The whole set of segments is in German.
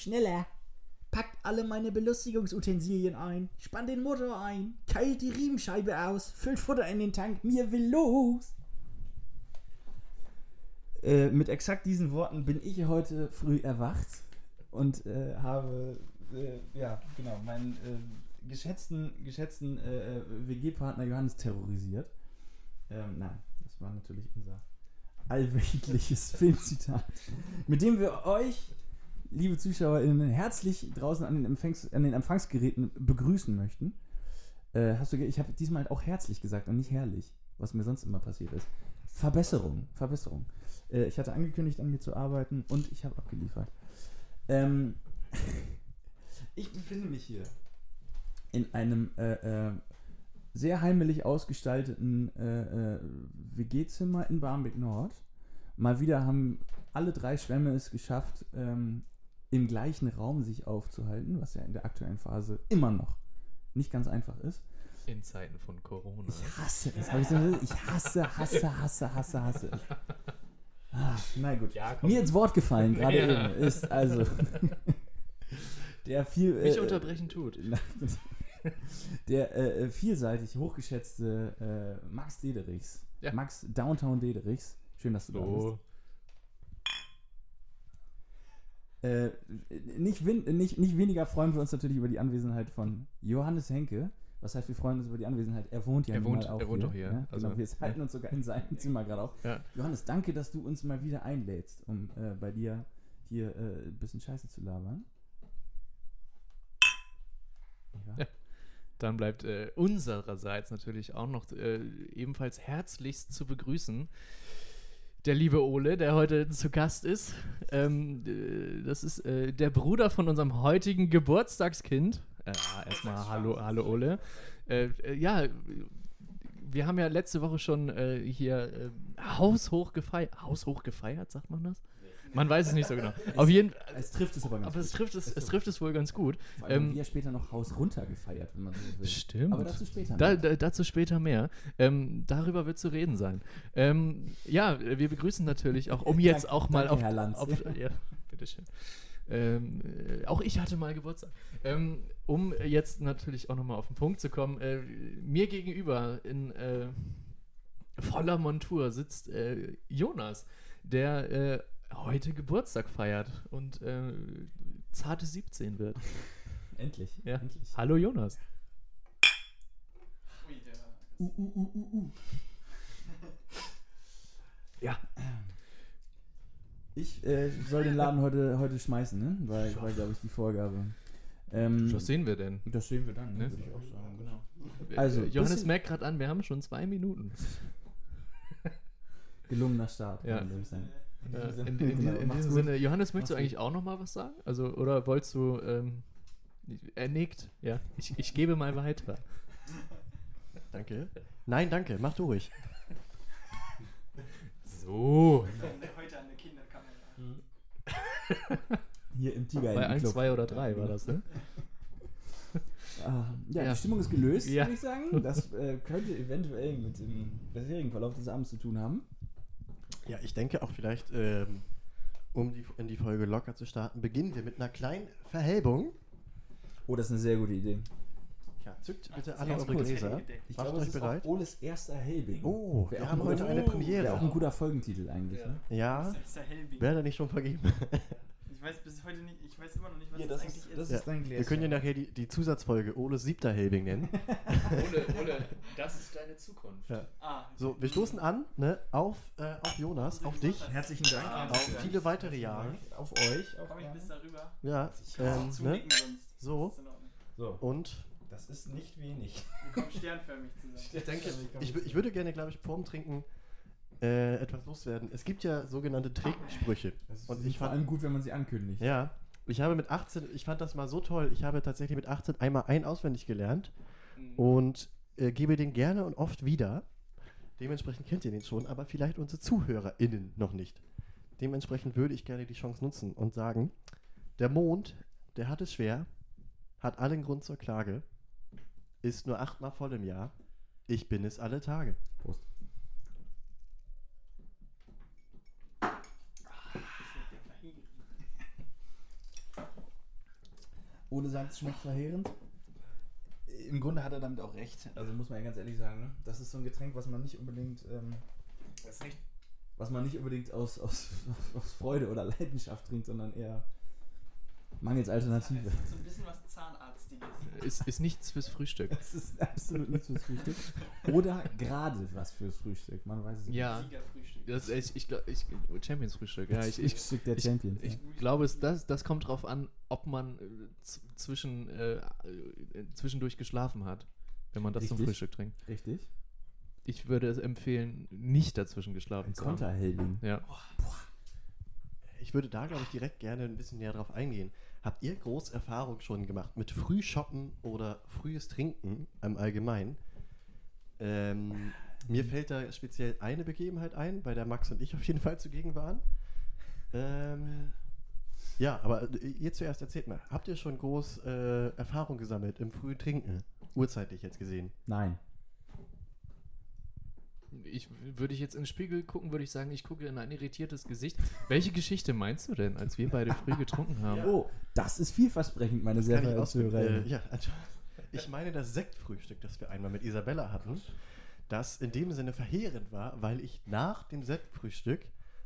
Schneller! Packt alle meine Belustigungsutensilien ein, spannt den Motor ein, keilt die Riemenscheibe aus, füllt Futter in den Tank, mir will los! Äh, mit exakt diesen Worten bin ich heute früh erwacht und äh, habe, äh, ja, genau, meinen äh, geschätzten, geschätzten äh, äh, WG-Partner Johannes terrorisiert. Ähm, nein, das war natürlich unser allwöchentliches Filmzitat, mit dem wir euch, liebe ZuschauerInnen, herzlich draußen an den, Empfangs, an den Empfangsgeräten begrüßen möchten. Äh, hast du, ich habe diesmal auch herzlich gesagt und nicht herrlich, was mir sonst immer passiert ist. Verbesserung, Verbesserung. Äh, ich hatte angekündigt, an mir zu arbeiten und ich habe abgeliefert. Ähm, ich befinde mich hier in einem äh, äh, sehr heimelig ausgestalteten äh, äh, WG-Zimmer in Barmbek Nord. Mal wieder haben alle drei Schwämme es geschafft, ähm, im gleichen Raum sich aufzuhalten, was ja in der aktuellen Phase immer noch nicht ganz einfach ist. In Zeiten von Corona. Ich hasse es. Hab ich, so, ich hasse, hasse, hasse, hasse, hasse. Ah, na gut. Ja. Mir ins Wort gefallen, gerade Ja. eben, ist also der viel. Mich äh, unterbrechen tut. der äh, vielseitig hochgeschätzte äh, Max Dederichs. Ja. Max Downtown Dederichs. Schön, dass du da bist. So. Äh, nicht, nicht, nicht weniger freuen wir uns natürlich über die Anwesenheit von Johannes Henke. Was heißt, wir freuen uns über die Anwesenheit? Er wohnt ja Er wohnt- auch er wohnt hier. auch hier, Ja? also, genau, wir halten ja. uns sogar in seinem Zimmer gerade auf. Ja. Johannes, danke, dass du uns mal wieder einlädst, um äh, bei dir hier äh, ein bisschen Scheiße zu labern. Ja. Dann bleibt äh, unsererseits natürlich auch noch äh, ebenfalls herzlichst zu begrüßen der liebe Ole, der heute zu Gast ist. Ähm, äh, das ist äh, der Bruder von unserem heutigen Geburtstagskind. Äh, erstmal hallo, hallo Ole. Äh, äh, ja, wir haben ja letzte Woche schon äh, hier äh, haushoch gefeiert. Haushoch gefeiert, sagt man das? Man weiß es nicht so genau. Auf jeden. Es trifft es aber ganz Aber es gut. trifft es, es trifft es wohl ganz gut. Vor allem Ähm, wir später noch Haus runter gefeiert, wenn man so will. Stimmt. Aber dazu später. Da, mehr. da, dazu später mehr. Ähm, darüber wird zu reden sein. Ähm, ja, wir begrüßen natürlich auch, um jetzt Danke- auch mal danke, auf. Herr Lanz. auf ja, bitteschön. Ähm, äh, auch ich hatte mal Geburtstag. Ähm, um jetzt natürlich auch nochmal auf den Punkt zu kommen, äh, mir gegenüber in äh, voller Montur sitzt äh, Jonas, der äh, heute Geburtstag feiert und äh, zarte 17 wird. Endlich. Ja. Endlich. Hallo Jonas. Uh, uh, uh, uh, uh. Ja. Ich äh, soll den Laden heute, heute schmeißen, ne? Weil, war, glaube ich, die Vorgabe. Ähm, Was sehen wir denn? das sehen wir dann, ne? Ne? würde ich auch sagen. Genau. Also, Johannes merkt gerade an, wir haben schon zwei Minuten. Gelungener Start, Ja. kann sagen. Äh, in, in, Genau, in diesem gut. Sinne, Johannes, möchtest du Macht's eigentlich auch noch mal was sagen? Also, oder wolltest du, ähm, er nickt, ja. Ich, ich gebe mal weiter. Danke. Nein, danke. Mach du ruhig. So. Heute an der Kinderkamera. Hier im Tiger Bei 1, Club. 2 oder 3 war das, ne? Ah, ja, Ja. die Stimmung ist gelöst, Ja. würde ich sagen. Das äh, könnte eventuell mit dem bisherigen Verlauf des Abends zu tun haben. Ja, ich denke auch vielleicht, ähm, um die, in die Folge locker zu starten, beginnen wir mit einer kleinen Verhelbung. Oh, das ist eine sehr gute Idee. Ja, zückt bitte alle eure. Gläser. Ich Macht glaube, euch es ist bereit. auch Oles erster Helbing. Oh, wir haben heute eine Wäre Premiere. auch ein guter Folgentitel eigentlich, ne? Ja, ist der Helbing. wäre da nicht schon vergeben. Ich weiß bis heute nicht, ich weiß immer noch nicht, was Hier, das, das eigentlich ist, ist. das Ja, ist dein Gläschen. Wir können ja nachher die, die Zusatzfolge Oles siebter Helbing nennen. Ole, Ole, das ist deine Zukunft. Ja. ah, So, wir stoßen an ne, auf, äh, auf Jonas, auf dich, Herzlichen Dank. Ah, auf viele weitere Jahre. Auf euch. Auf Komm ich bis darüber? Ja, Ich kann ähm, auch ne? sonst. So. So, Und das ist nicht wenig. Wir kommen sternförmig zusammen. ich denke, ich, ich würde gerne, glaube ich, vorm Trinken äh, etwas loswerden. Es gibt ja sogenannte Trinksprüche. Das ist Und ich vor fand, allem gut, wenn man sie ankündigt. ja, ich habe mit 18, ich fand das mal so toll, ich habe tatsächlich mit 18 einmal ein auswendig gelernt und äh, gebe den gerne und oft wieder. Dementsprechend kennt ihr den schon, aber vielleicht unsere ZuhörerInnen noch nicht. Dementsprechend würde ich gerne die Chance nutzen und sagen, der Mond, der hat es schwer, hat allen Grund zur Klage, ist nur achtmal voll im Jahr, ich bin es alle Tage. Prost. Ole sagt, es schmeckt verheerend. Im Grunde hat er damit auch recht. Also muss man ja ganz ehrlich sagen, ne? das ist so ein Getränk, was man nicht unbedingt, ähm, was man nicht unbedingt aus, aus, aus Freude oder Leidenschaft trinkt, sondern eher mangels Es Alternative. hat so ein bisschen was Zahnarztiges. Ist, ist nichts fürs Frühstück. Das ist absolut nichts fürs Frühstück. Oder gerade was fürs Frühstück. Man weiß es nicht. Ja, das, ich, ich, ich, Champions Frühstück. Ja, ich, ich, Frühstück der ich- Champions. ich glaube, es, das, das kommt drauf an, ob man äh, zwischen, äh, äh, zwischendurch geschlafen hat, wenn man das zum Richtig. Frühstück trinkt. Richtig. Ich würde es empfehlen, nicht dazwischen geschlafen Ein zu haben. Konterhelding. Ja. Ich würde da, glaube ich, direkt gerne ein bisschen näher drauf eingehen. Habt ihr groß Erfahrung schon gemacht mit Frühshoppen oder frühes Trinken im Allgemeinen? Ähm, mir fällt da speziell eine Begebenheit ein, bei der Max und ich auf jeden Fall zugegen waren. Ähm, ja, aber ihr zuerst erzählt mal, habt ihr schon groß äh, Erfahrung gesammelt im frühen Trinken? Urzeitlich jetzt gesehen. Nein. Ich, würde ich jetzt in den Spiegel gucken, würde ich sagen, ich gucke in ein irritiertes Gesicht. Welche Geschichte meinst du denn, als wir beide früh getrunken haben? Oh, das ist vielversprechend, meine sehr Kann ich verehrten. Äh, ja, also, ich meine das Sektfrühstück, das wir einmal mit Isabella hatten, das in dem Sinne verheerend war, weil ich nach dem Sektfrühstück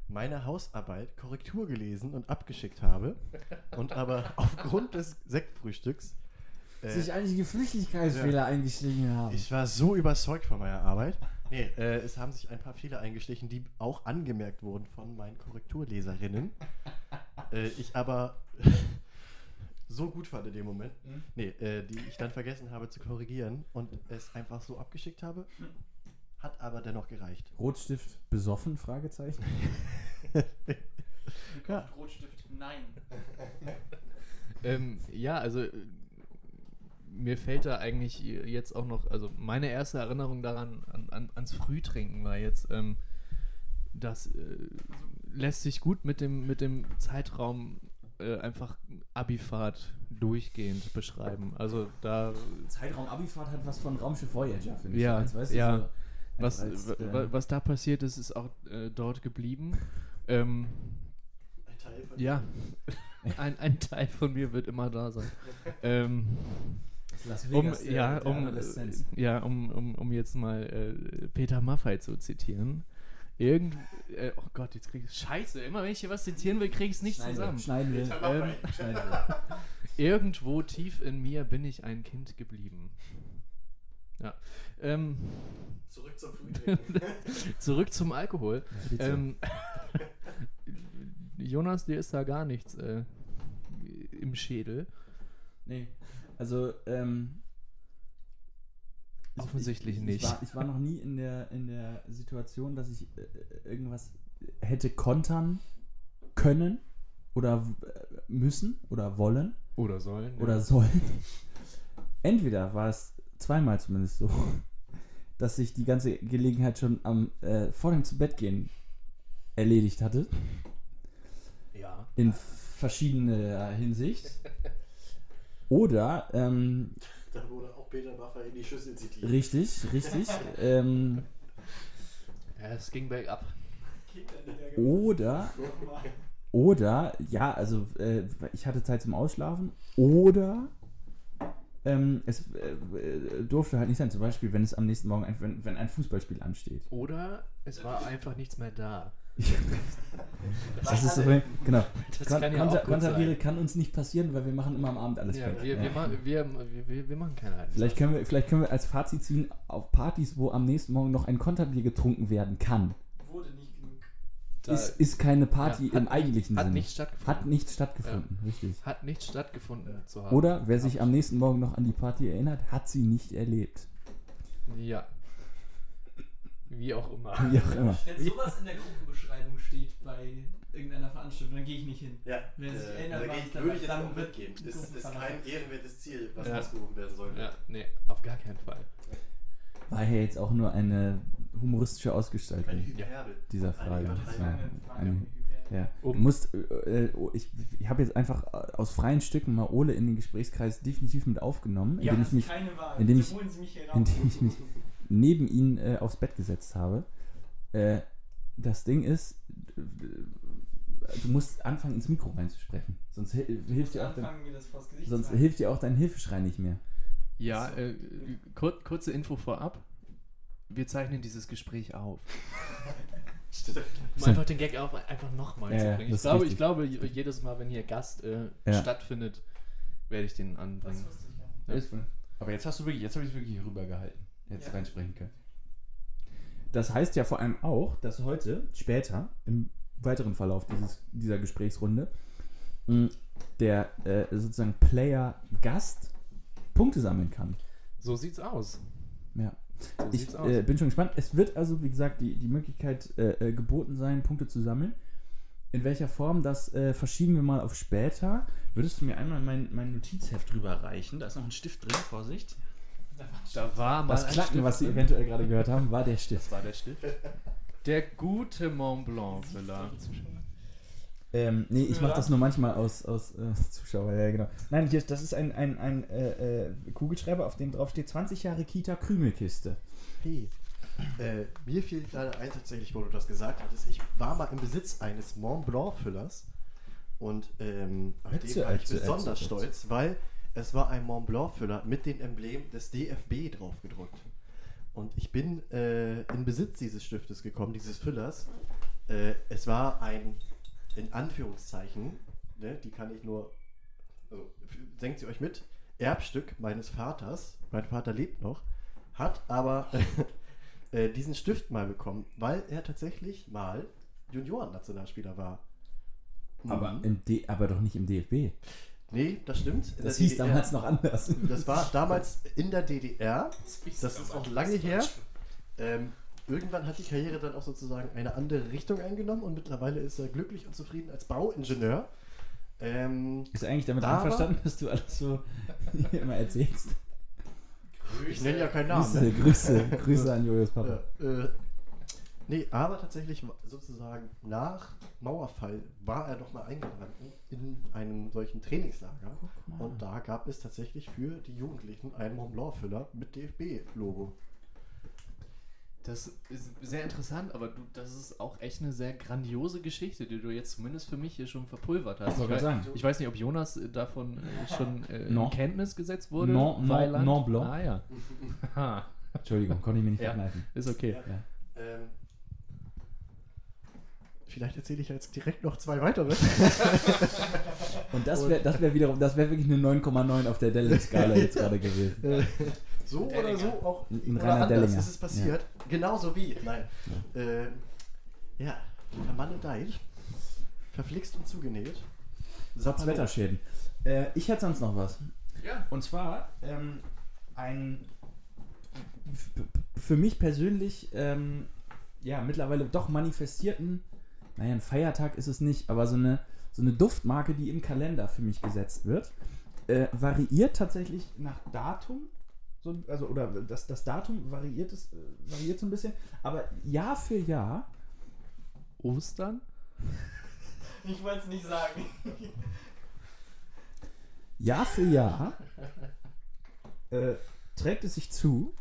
meine Hausarbeit Korrektur gelesen und abgeschickt habe und aber aufgrund des Sektfrühstücks äh, sich einige Flüchtigkeitsfehler eingestiegen haben. ich war so überzeugt von meiner Arbeit. Nee, äh, es haben sich ein paar Fehler eingeschlichen, die auch angemerkt wurden von meinen Korrekturleserinnen. äh, ich aber so gut fand in dem Moment, Mhm. nee, äh, die ich dann vergessen habe zu korrigieren und es einfach so abgeschickt habe. Hat aber dennoch gereicht. Rotstift besoffen? Fragezeichen. Ja. Rotstift, nein. Ähm, ja, also äh, mir fällt da eigentlich jetzt auch noch, also meine erste Erinnerung daran, an, an, ans Frühtrinken war jetzt, ähm, das äh, lässt sich gut mit dem, mit dem Zeitraum äh, einfach Abifahrt durchgehend beschreiben. Also da, Zeitraum Abifahrt hat was von Raumschiff Voyager, finde Ja, Als, weißt du, ja. so was, als, äh, wa- was da passiert ist, ist auch äh, dort geblieben. Ähm, Ein Teil von ja, ein, ein Teil von mir wird immer da sein. ähm, Las um, Vegas der- ja, der um, ja, um, um, um jetzt mal äh, Peter Maffei zu zitieren. Irgend, äh, oh Gott, jetzt krieg ich Scheiße. Immer wenn ich hier was zitieren will, krieg ich es nicht Schneiden wir, zusammen. Schneiden wir. Ähm, Schneiden wir. Irgendwo tief in mir bin ich ein Kind geblieben. Ja. Ähm, Zurück zum zurück zum Alkohol. Ja. Ähm, Jonas, dir ist da gar nichts äh, im Schädel. Nee, also, ähm. ich- Offensichtlich ich, ich, nicht. Ich war, ich war noch nie in der, in der Situation, dass ich äh, irgendwas hätte kontern können oder äh, müssen oder wollen Oder sollen. oder sollen. Entweder war es zweimal zumindest so, dass sich die ganze Gelegenheit schon am äh, vor dem zu Bett gehen erledigt hatte, Ja. in verschiedener Hinsicht. Oder ähm, Da wurde auch Peter Baffer in die Schüssel zitiert. Richtig, richtig. ähm, Ja, es ging bergab. oder, oder, ja, also äh, ich hatte Zeit zum Ausschlafen. Oder ähm, es äh, äh, durfte halt nicht sein, zum Beispiel, wenn es am nächsten Morgen, ein, wenn, wenn ein Fußballspiel ansteht. Oder es war einfach nichts mehr da. Das ist so, genau. Das Kon kann ja Konter auch gut Konterbiere sein. kann uns nicht passieren, weil wir machen immer am Abend alles Ja, wir, wir, Ja. machen, wir, wir, wir machen keine Halbzeit. Vielleicht können, wir, vielleicht können wir als Fazit ziehen, auf Partys, wo am nächsten Morgen noch ein Konterbier getrunken werden kann, Wurde nicht genug. Ist, ist keine Party Ja, hat im eigentlichen hat Sinne. nicht stattgefunden. Hat nicht stattgefunden, richtig. Hat nicht stattgefunden zu haben. Oder wer sich am nächsten Morgen noch an die Party erinnert, hat sie nicht erlebt. Ja. Wie auch immer. Wie auch immer. Wenn sowas in der Gruppenbeschreibung steht bei irgendeiner Veranstaltung, dann gehe ich nicht hin. Ja, Wer sich äh, erinnert, da war geh ich würde ich jetzt dann auch mitgehen. die Ist, kein ehrenwertes Ziel, was Ja. ausgerufen werden sollte. Ja, nee, auf gar keinen Fall. War ja jetzt auch nur eine humoristische Ausgestaltung Eine Hyperbel. dieser Eine Frage. Übertreibung. Das Das war eine eine, ja. Um- musst, äh, äh, oh, ich, ich habe jetzt einfach äh, aus freien Stücken mal Ole in den Gesprächskreis definitiv mit aufgenommen, Ja, indem ich mich keine Wahl. indem Sie ich- holen Sie mich hier raus. indem ich mich neben ihn äh, aufs Bett gesetzt habe. Äh, das Ding ist, äh, du musst anfangen, ins Mikro reinzusprechen. Sonst hil hilft dir auch dein, anfangen, Gesicht sonst hilft dir auch dein Hilfeschrei nicht mehr. Ja, äh, kur kurze Info vorab. Wir zeichnen dieses Gespräch auf. Um So. einfach den Gag auf, einfach nochmal Ja, zu bringen. Ich glaube, ich glaube, je- jedes Mal, wenn hier Gast äh, Ja. stattfindet, werde ich den anbringen. Das. Ja. Aber jetzt hast du wirklich, jetzt habe ich es wirklich rübergehalten. Jetzt Ja. reinsprechen können. Das heißt ja vor allem auch, dass heute, später, im weiteren Verlauf dieses, dieser Gesprächsrunde, mh, der äh, sozusagen Player-Gast Punkte sammeln kann. So sieht's aus. Ja. So Ich sieht's aus. äh, bin schon gespannt. Es wird also, wie gesagt, die, die Möglichkeit äh, äh, geboten sein, Punkte zu sammeln. In welcher Form, das äh, verschieben wir mal auf später. Würdest du mir einmal mein, mein Notizheft drüber reichen? Da ist noch ein Stift drin, Vorsicht. Da war mal Das Klacken, was Sie eventuell gerade gehört haben, war der Stift. Das war der Stift. Der gute Mont Blanc Füller. Ähm, nee, ich mache das nur manchmal aus, aus äh, Zuschauer, ja genau. Nein, hier, das ist ein, ein, ein äh, äh, Kugelschreiber, auf dem drauf steht 20 Jahre Kita Krümelkiste. Hey, äh, mir fiel gerade ein tatsächlich, wo du das gesagt hattest. Ich war mal im Besitz eines Mont Blanc Füllers und ähm, auf den war ich Ätze, besonders stolz, weil es war ein Mont Blanc Füller mit dem Emblem des DFB drauf gedruckt. Und ich bin äh, in Besitz dieses Stiftes gekommen, dieses Füllers. Äh, es war ein, in Anführungszeichen, ne, die kann ich nur, also, denkt sie euch mit, Erbstück meines Vaters. Mein Vater lebt noch, hat aber äh, diesen Stift mal bekommen, weil er tatsächlich mal Junioren-Nationalspieler war. Aber, Mhm. im D aber doch nicht im DFB. Nee, das stimmt. In Das hieß DDR. damals noch anders. Das war damals in der DDR. Das ist auch lange her. Ähm, irgendwann hat die Karriere dann auch sozusagen eine andere Richtung eingenommen und mittlerweile ist er glücklich und zufrieden als Bauingenieur. Ähm, Ist er eigentlich damit Aber- einverstanden, dass du alles so immer erzählst? ich nenne ja keinen Namen. Grüße, Ne? Grüße, Grüße an Julius Papa. Ja, äh, nee, aber tatsächlich sozusagen nach Mauerfall war er nochmal eingeladen in einem solchen Trainingslager. Und da gab es tatsächlich für die Jugendlichen einen Mont Blanc-Füller mit DFB-Logo. Das ist sehr interessant, aber du, das ist auch echt eine sehr grandiose Geschichte, die du jetzt zumindest für mich hier schon verpulvert hast. Ich wollte Ich, gerade wei- sagen. ich weiß nicht, ob Jonas davon äh, schon äh, Non. in Kenntnis gesetzt wurde. Non- non- non blanc. Ah ja. Entschuldigung, konnte ich mir nicht Ja. verkneifen. ist okay. Ja. Ähm, vielleicht erzähle ich jetzt direkt noch zwei weitere. Und das wäre das wär wiederum, das wäre wirklich eine 9,9 auf der Delling-Skala jetzt gerade gewesen. Äh, so Dellinger. oder so auch ein oder reiner anders Dellinger. ist es passiert. Genauso wie, nein. Ja, ja vermaledeit, verflixt und zugenäht. Satz Wetterschäden. Äh, ich hätte sonst noch was. Ja. Und zwar ähm, ein für mich persönlich ähm, ja mittlerweile doch manifestierten, naja, ein Feiertag ist es nicht, aber so eine, so eine Duftmarke, die im Kalender für mich gesetzt wird, äh, variiert tatsächlich nach Datum. So, also, oder das, das Datum variiert, es, äh, variiert so ein bisschen, aber Jahr für Jahr Ostern? Ich wollte es nicht sagen. Jahr für Jahr äh, trägt es sich zu,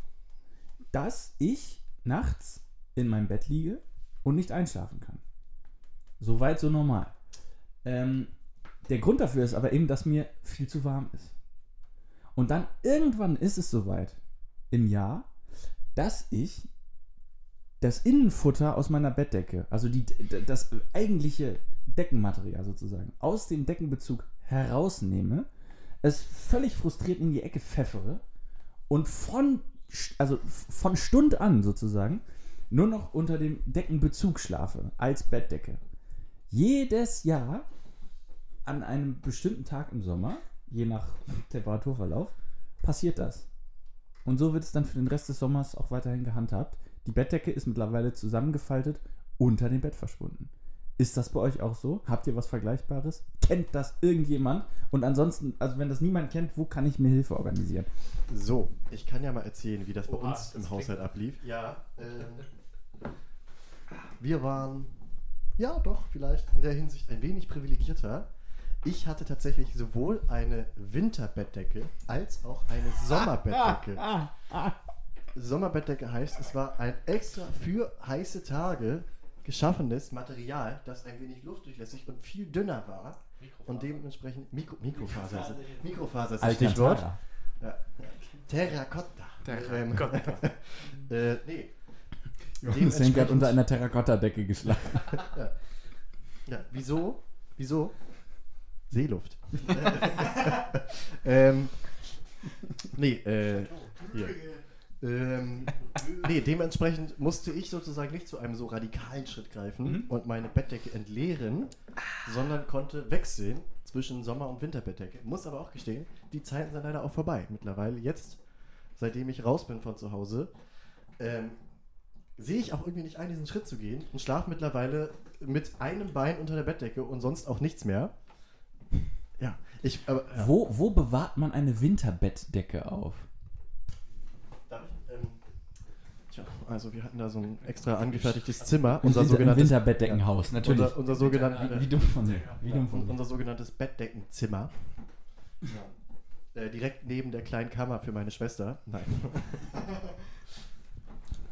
dass ich nachts in meinem Bett liege und nicht einschlafen kann. Soweit so normal. Ähm, der Grund dafür ist aber eben, dass mir viel zu warm ist. Und dann irgendwann ist es soweit im Jahr, dass ich das Innenfutter aus meiner Bettdecke, also die, das eigentliche Deckenmaterial sozusagen, aus dem Deckenbezug herausnehme, es völlig frustriert in die Ecke pfeffere und von, also von Stund an sozusagen nur noch unter dem Deckenbezug schlafe, als Bettdecke. Jedes Jahr an einem bestimmten Tag im Sommer, je nach Temperaturverlauf, passiert das. Und so wird es dann für den Rest des Sommers auch weiterhin gehandhabt. Die Bettdecke ist mittlerweile zusammengefaltet unter dem Bett verschwunden. Ist das bei euch auch so? Habt ihr was Vergleichbares? Kennt das irgendjemand? Und ansonsten, also wenn das niemand kennt, wo kann ich mir Hilfe organisieren? So, ich kann ja mal erzählen, wie das bei Oha, uns das im klingt- Haushalt ablief. Ja, ähm, wir waren, ja doch, vielleicht in der Hinsicht ein wenig privilegierter. Ich hatte tatsächlich sowohl eine Winterbettdecke als auch eine Sommerbettdecke. Sommerbettdecke heißt, es war ein extra für heiße Tage geschaffenes Material, das ein wenig luftdurchlässig und viel dünner war und dementsprechend Mikro, Mikrofaser. Mikrofaser ist das Stichwort. Ja. Terracotta. Terracotta. Ähm, äh, nee. Johannes Henk hat unter einer Terrakotta-Decke geschlagen. Ja, wieso? Wieso? Seeluft. ähm, nee, äh, hier. Ähm, nee, dementsprechend musste ich sozusagen nicht zu einem so radikalen Schritt greifen Mhm. und meine Bettdecke entleeren, sondern konnte wechseln zwischen Sommer- und Winterbettdecke. Muss aber auch gestehen, die Zeiten sind leider auch vorbei. Mittlerweile, jetzt, seitdem ich raus bin von zu Hause, ähm, sehe ich auch irgendwie nicht ein, diesen Schritt zu gehen und schlafe mittlerweile mit einem Bein unter der Bettdecke und sonst auch nichts mehr. Ja, ich, aber, ja. Wo, wo bewahrt man eine Winterbettdecke auf? Darf ich, ähm, tja, also wir hatten da so ein extra angefertigtes Zimmer, Unser Winter, sogenanntes, Winterbetdeckenhaus, natürlich. unser, unser, sogenannten, wie, wie dumm von mir. Wie ja, dumm von mir. unser sogenanntes Bettdeckenzimmer. Äh, direkt neben der kleinen Kammer für meine Schwester. Nein.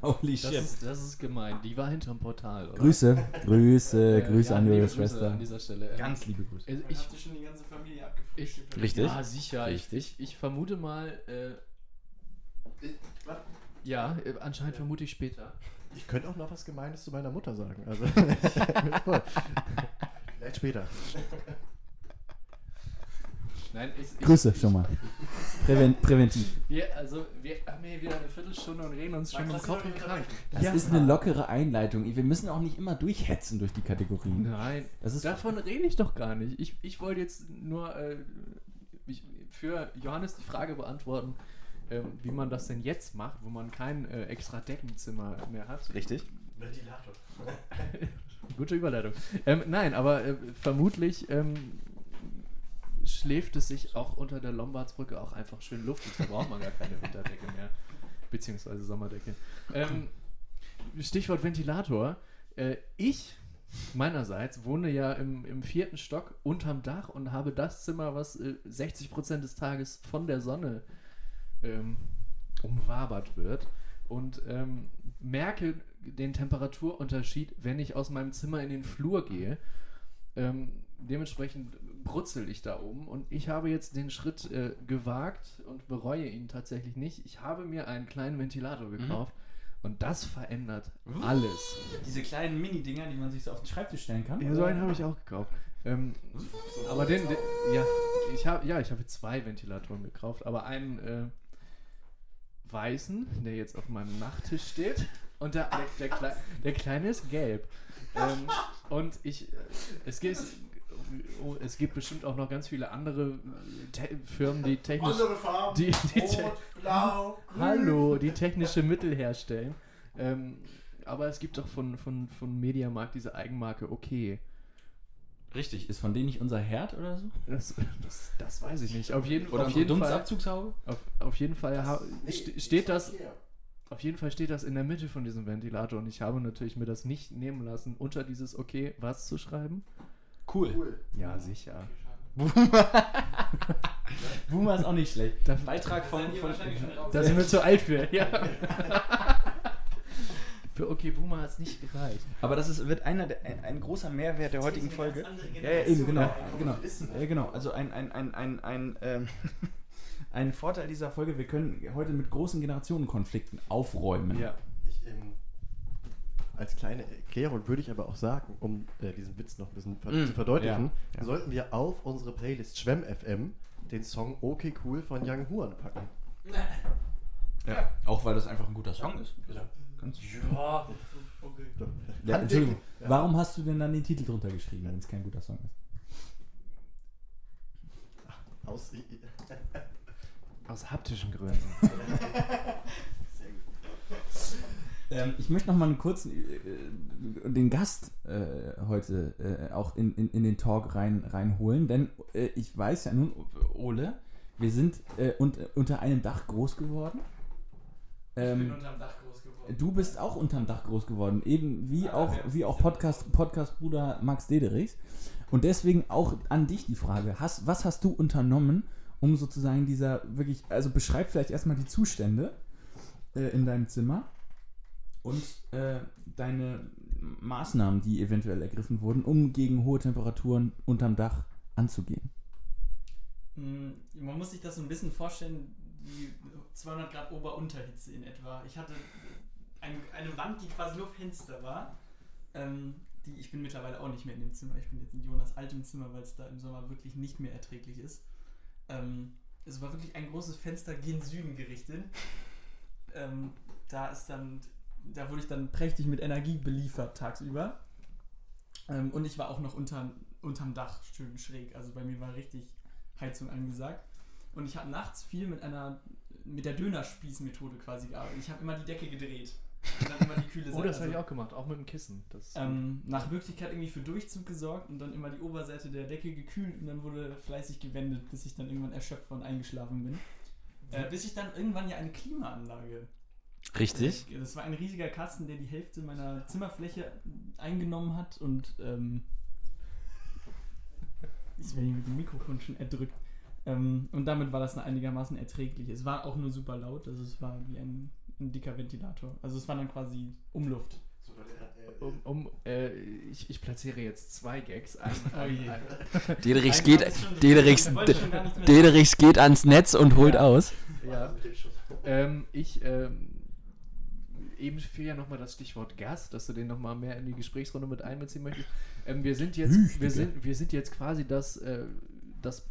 Holy Das shit. ist, das ist gemein. Die war hinterm Portal, oder? Grüße, Grüße, Äh, Grüße ja, an ihre Schwester. An dieser Stelle. Ähm, Ganz liebe Grüße. äh, Ich ihr schon die ganze Familie abgefrühstückt. Richtig. ja, sicher. Richtig. Ich, ich vermute mal, äh, ja, anscheinend vermute ich später. Ich könnte auch noch was Gemeines zu meiner Mutter sagen. Also. Vielleicht später. Nein, ich, ich, Grüße schon mal. Präven präventiv. Wir, also, wir haben hier wieder eine Viertelstunde und reden uns schon um Kopf und Kragen. Das Ja. ist eine lockere Einleitung. Wir müssen auch nicht immer durchhetzen durch die Kategorien. Nein, Das ist davon rede ich doch gar nicht. Ich, ich wollte jetzt nur äh, ich, für Johannes die Frage beantworten, ähm, wie man das denn jetzt macht, wo man kein äh, extra Deckenzimmer mehr hat. richtig. Ventilator. Gute Überleitung. Ähm, nein, aber äh, vermutlich ähm, schläft es sich auch unter der Lombardsbrücke auch einfach schön luftig. Da braucht man gar keine Winterdecke mehr. Beziehungsweise Sommerdecke. Ähm, Stichwort Ventilator. Äh, ich meinerseits wohne ja im, im vierten Stock unterm Dach und habe das Zimmer, was äh, 60% des Tages von der Sonne ähm, umwabert wird. Und ähm, merke den Temperaturunterschied, wenn ich aus meinem Zimmer in den Flur gehe. Ähm, dementsprechend brutzel ich da oben und ich habe jetzt den Schritt äh, gewagt und bereue ihn tatsächlich nicht. Ich habe mir einen kleinen Ventilator gekauft und das verändert alles. Diese kleinen Mini-Dinger, die man sich so auf den Schreibtisch stellen kann. Ja, so einen habe ich auch gekauft. Ähm, aber den, den ja, ich habe ja, ich habe zwei Ventilatoren gekauft, aber einen äh, weißen, der jetzt auf meinem Nachttisch steht, und der, der, der, der kleine ist gelb. Ähm, und ich, äh, es gibt, oh, es gibt bestimmt auch noch ganz viele andere äh, te Firmen, die technisch, Farben. die, die te blau, Hallo, die technische Mittel herstellen. Ähm, aber es gibt doch von, von, von Mediamarkt diese Eigenmarke Okay. Richtig. Ist von denen nicht unser Herd oder so? Das, das, das weiß ich nicht. Auf jeden, Oder auf jeden Fall, auf, auf jeden Fall ha, ste- steht das, auf jeden Fall steht das in der Mitte von diesem Ventilator und ich habe natürlich mir das nicht nehmen lassen, unter dieses Okay was zu schreiben. Cool. Cool. Ja, sicher. Boomer ist auch nicht schlecht. Da, Beitrag von, von da sind wir zu alt für. Ja. für Okay Boomer hat es nicht gereicht. Aber das ist, wird einer der, ein, ein großer Mehrwert der heutigen Folge. Ja, ja, eben, genau. genau. Ja, genau. Also ein, ein, ein, ein, ein, ähm, ein Vorteil dieser Folge, wir können heute mit großen Generationenkonflikten aufräumen. Ja. Als kleine Erklärung würde ich aber auch sagen, um äh, diesen Witz noch ein bisschen ver Mm, zu verdeutlichen, ja, ja. sollten wir auf unsere Playlist Schwemm FM den Song Okay Cool von Young Huan packen. Ja. Auch weil das einfach ein guter Song ist. Ja. Ganz Ja. ja, Entschuldigung, Ja. warum hast du denn dann den Titel drunter geschrieben, wenn es kein guter Song ist? Aus, Aus haptischen Gründen. Ähm, ich möchte noch mal einen kurzen, äh, den Gast äh, heute äh, auch in, in, in den Talk rein, reinholen, denn äh, ich weiß ja nun, Ole, wir sind äh, und, unter einem Dach groß geworden. Ich bin Ähm, unterm Dach groß geworden. du bist auch unterm Dach groß geworden, eben wie Ah, auch, wie auch Podcast, Podcast-Bruder Max Dederichs. Und deswegen auch an dich die Frage, hast, was hast du unternommen, um sozusagen dieser wirklich, also beschreib vielleicht erstmal die Zustände äh, in deinem Zimmer und äh, deine, Maßnahmen, die eventuell ergriffen wurden, um gegen hohe Temperaturen unterm Dach anzugehen? Mm, Man muss sich das so ein bisschen vorstellen, wie 200 Grad Ober-Unterhitze in etwa. Ich hatte ein, eine Wand, die quasi nur Fenster war. Ähm, die, ich bin mittlerweile auch nicht mehr in dem Zimmer. Ich bin jetzt in Jonas altem Zimmer, weil es da im Sommer wirklich nicht mehr erträglich ist. Ähm, es war wirklich ein großes Fenster gen Süden gerichtet. Ähm, da ist dann, da wurde ich dann prächtig mit Energie beliefert tagsüber. Ähm, und ich war auch noch unter, unterm Dach schön schräg. Also bei mir war richtig Heizung angesagt. Und ich habe nachts viel mit einer mit der Dönerspießmethode quasi gearbeitet. Ich habe immer die Decke gedreht. Und dann immer die kühle Oh, das habe ich auch gemacht, auch mit dem Kissen. Das ähm, nach Möglichkeit irgendwie für Durchzug gesorgt und dann immer die Oberseite der Decke gekühlt und dann wurde fleißig gewendet, bis ich dann irgendwann erschöpft und eingeschlafen bin. Äh, bis ich dann irgendwann ja eine Klimaanlage. Richtig. Äh, Das war ein riesiger Kasten, der die Hälfte meiner Zimmerfläche eingenommen hat und ähm, ich werde mit dem Mikrofon schon erdrückt. Ähm, und damit war das dann einigermaßen erträglich. Es war auch nur super laut, also es war wie ein, ein dicker Ventilator. Also es war dann quasi Umluft. um, um äh, ich, ich platziere jetzt zwei Gags. Ein, Oh Dederichs Ein- geht, Dederichs, Dederichs geht ans Netz und holt Ja. aus. ja. Ähm, ich ähm, eben fiel ja nochmal das Stichwort Gas, dass du den nochmal mehr in die Gesprächsrunde mit einbeziehen möchtest. Ähm, wir sind jetzt, wir sind, wir sind jetzt quasi das, äh, das,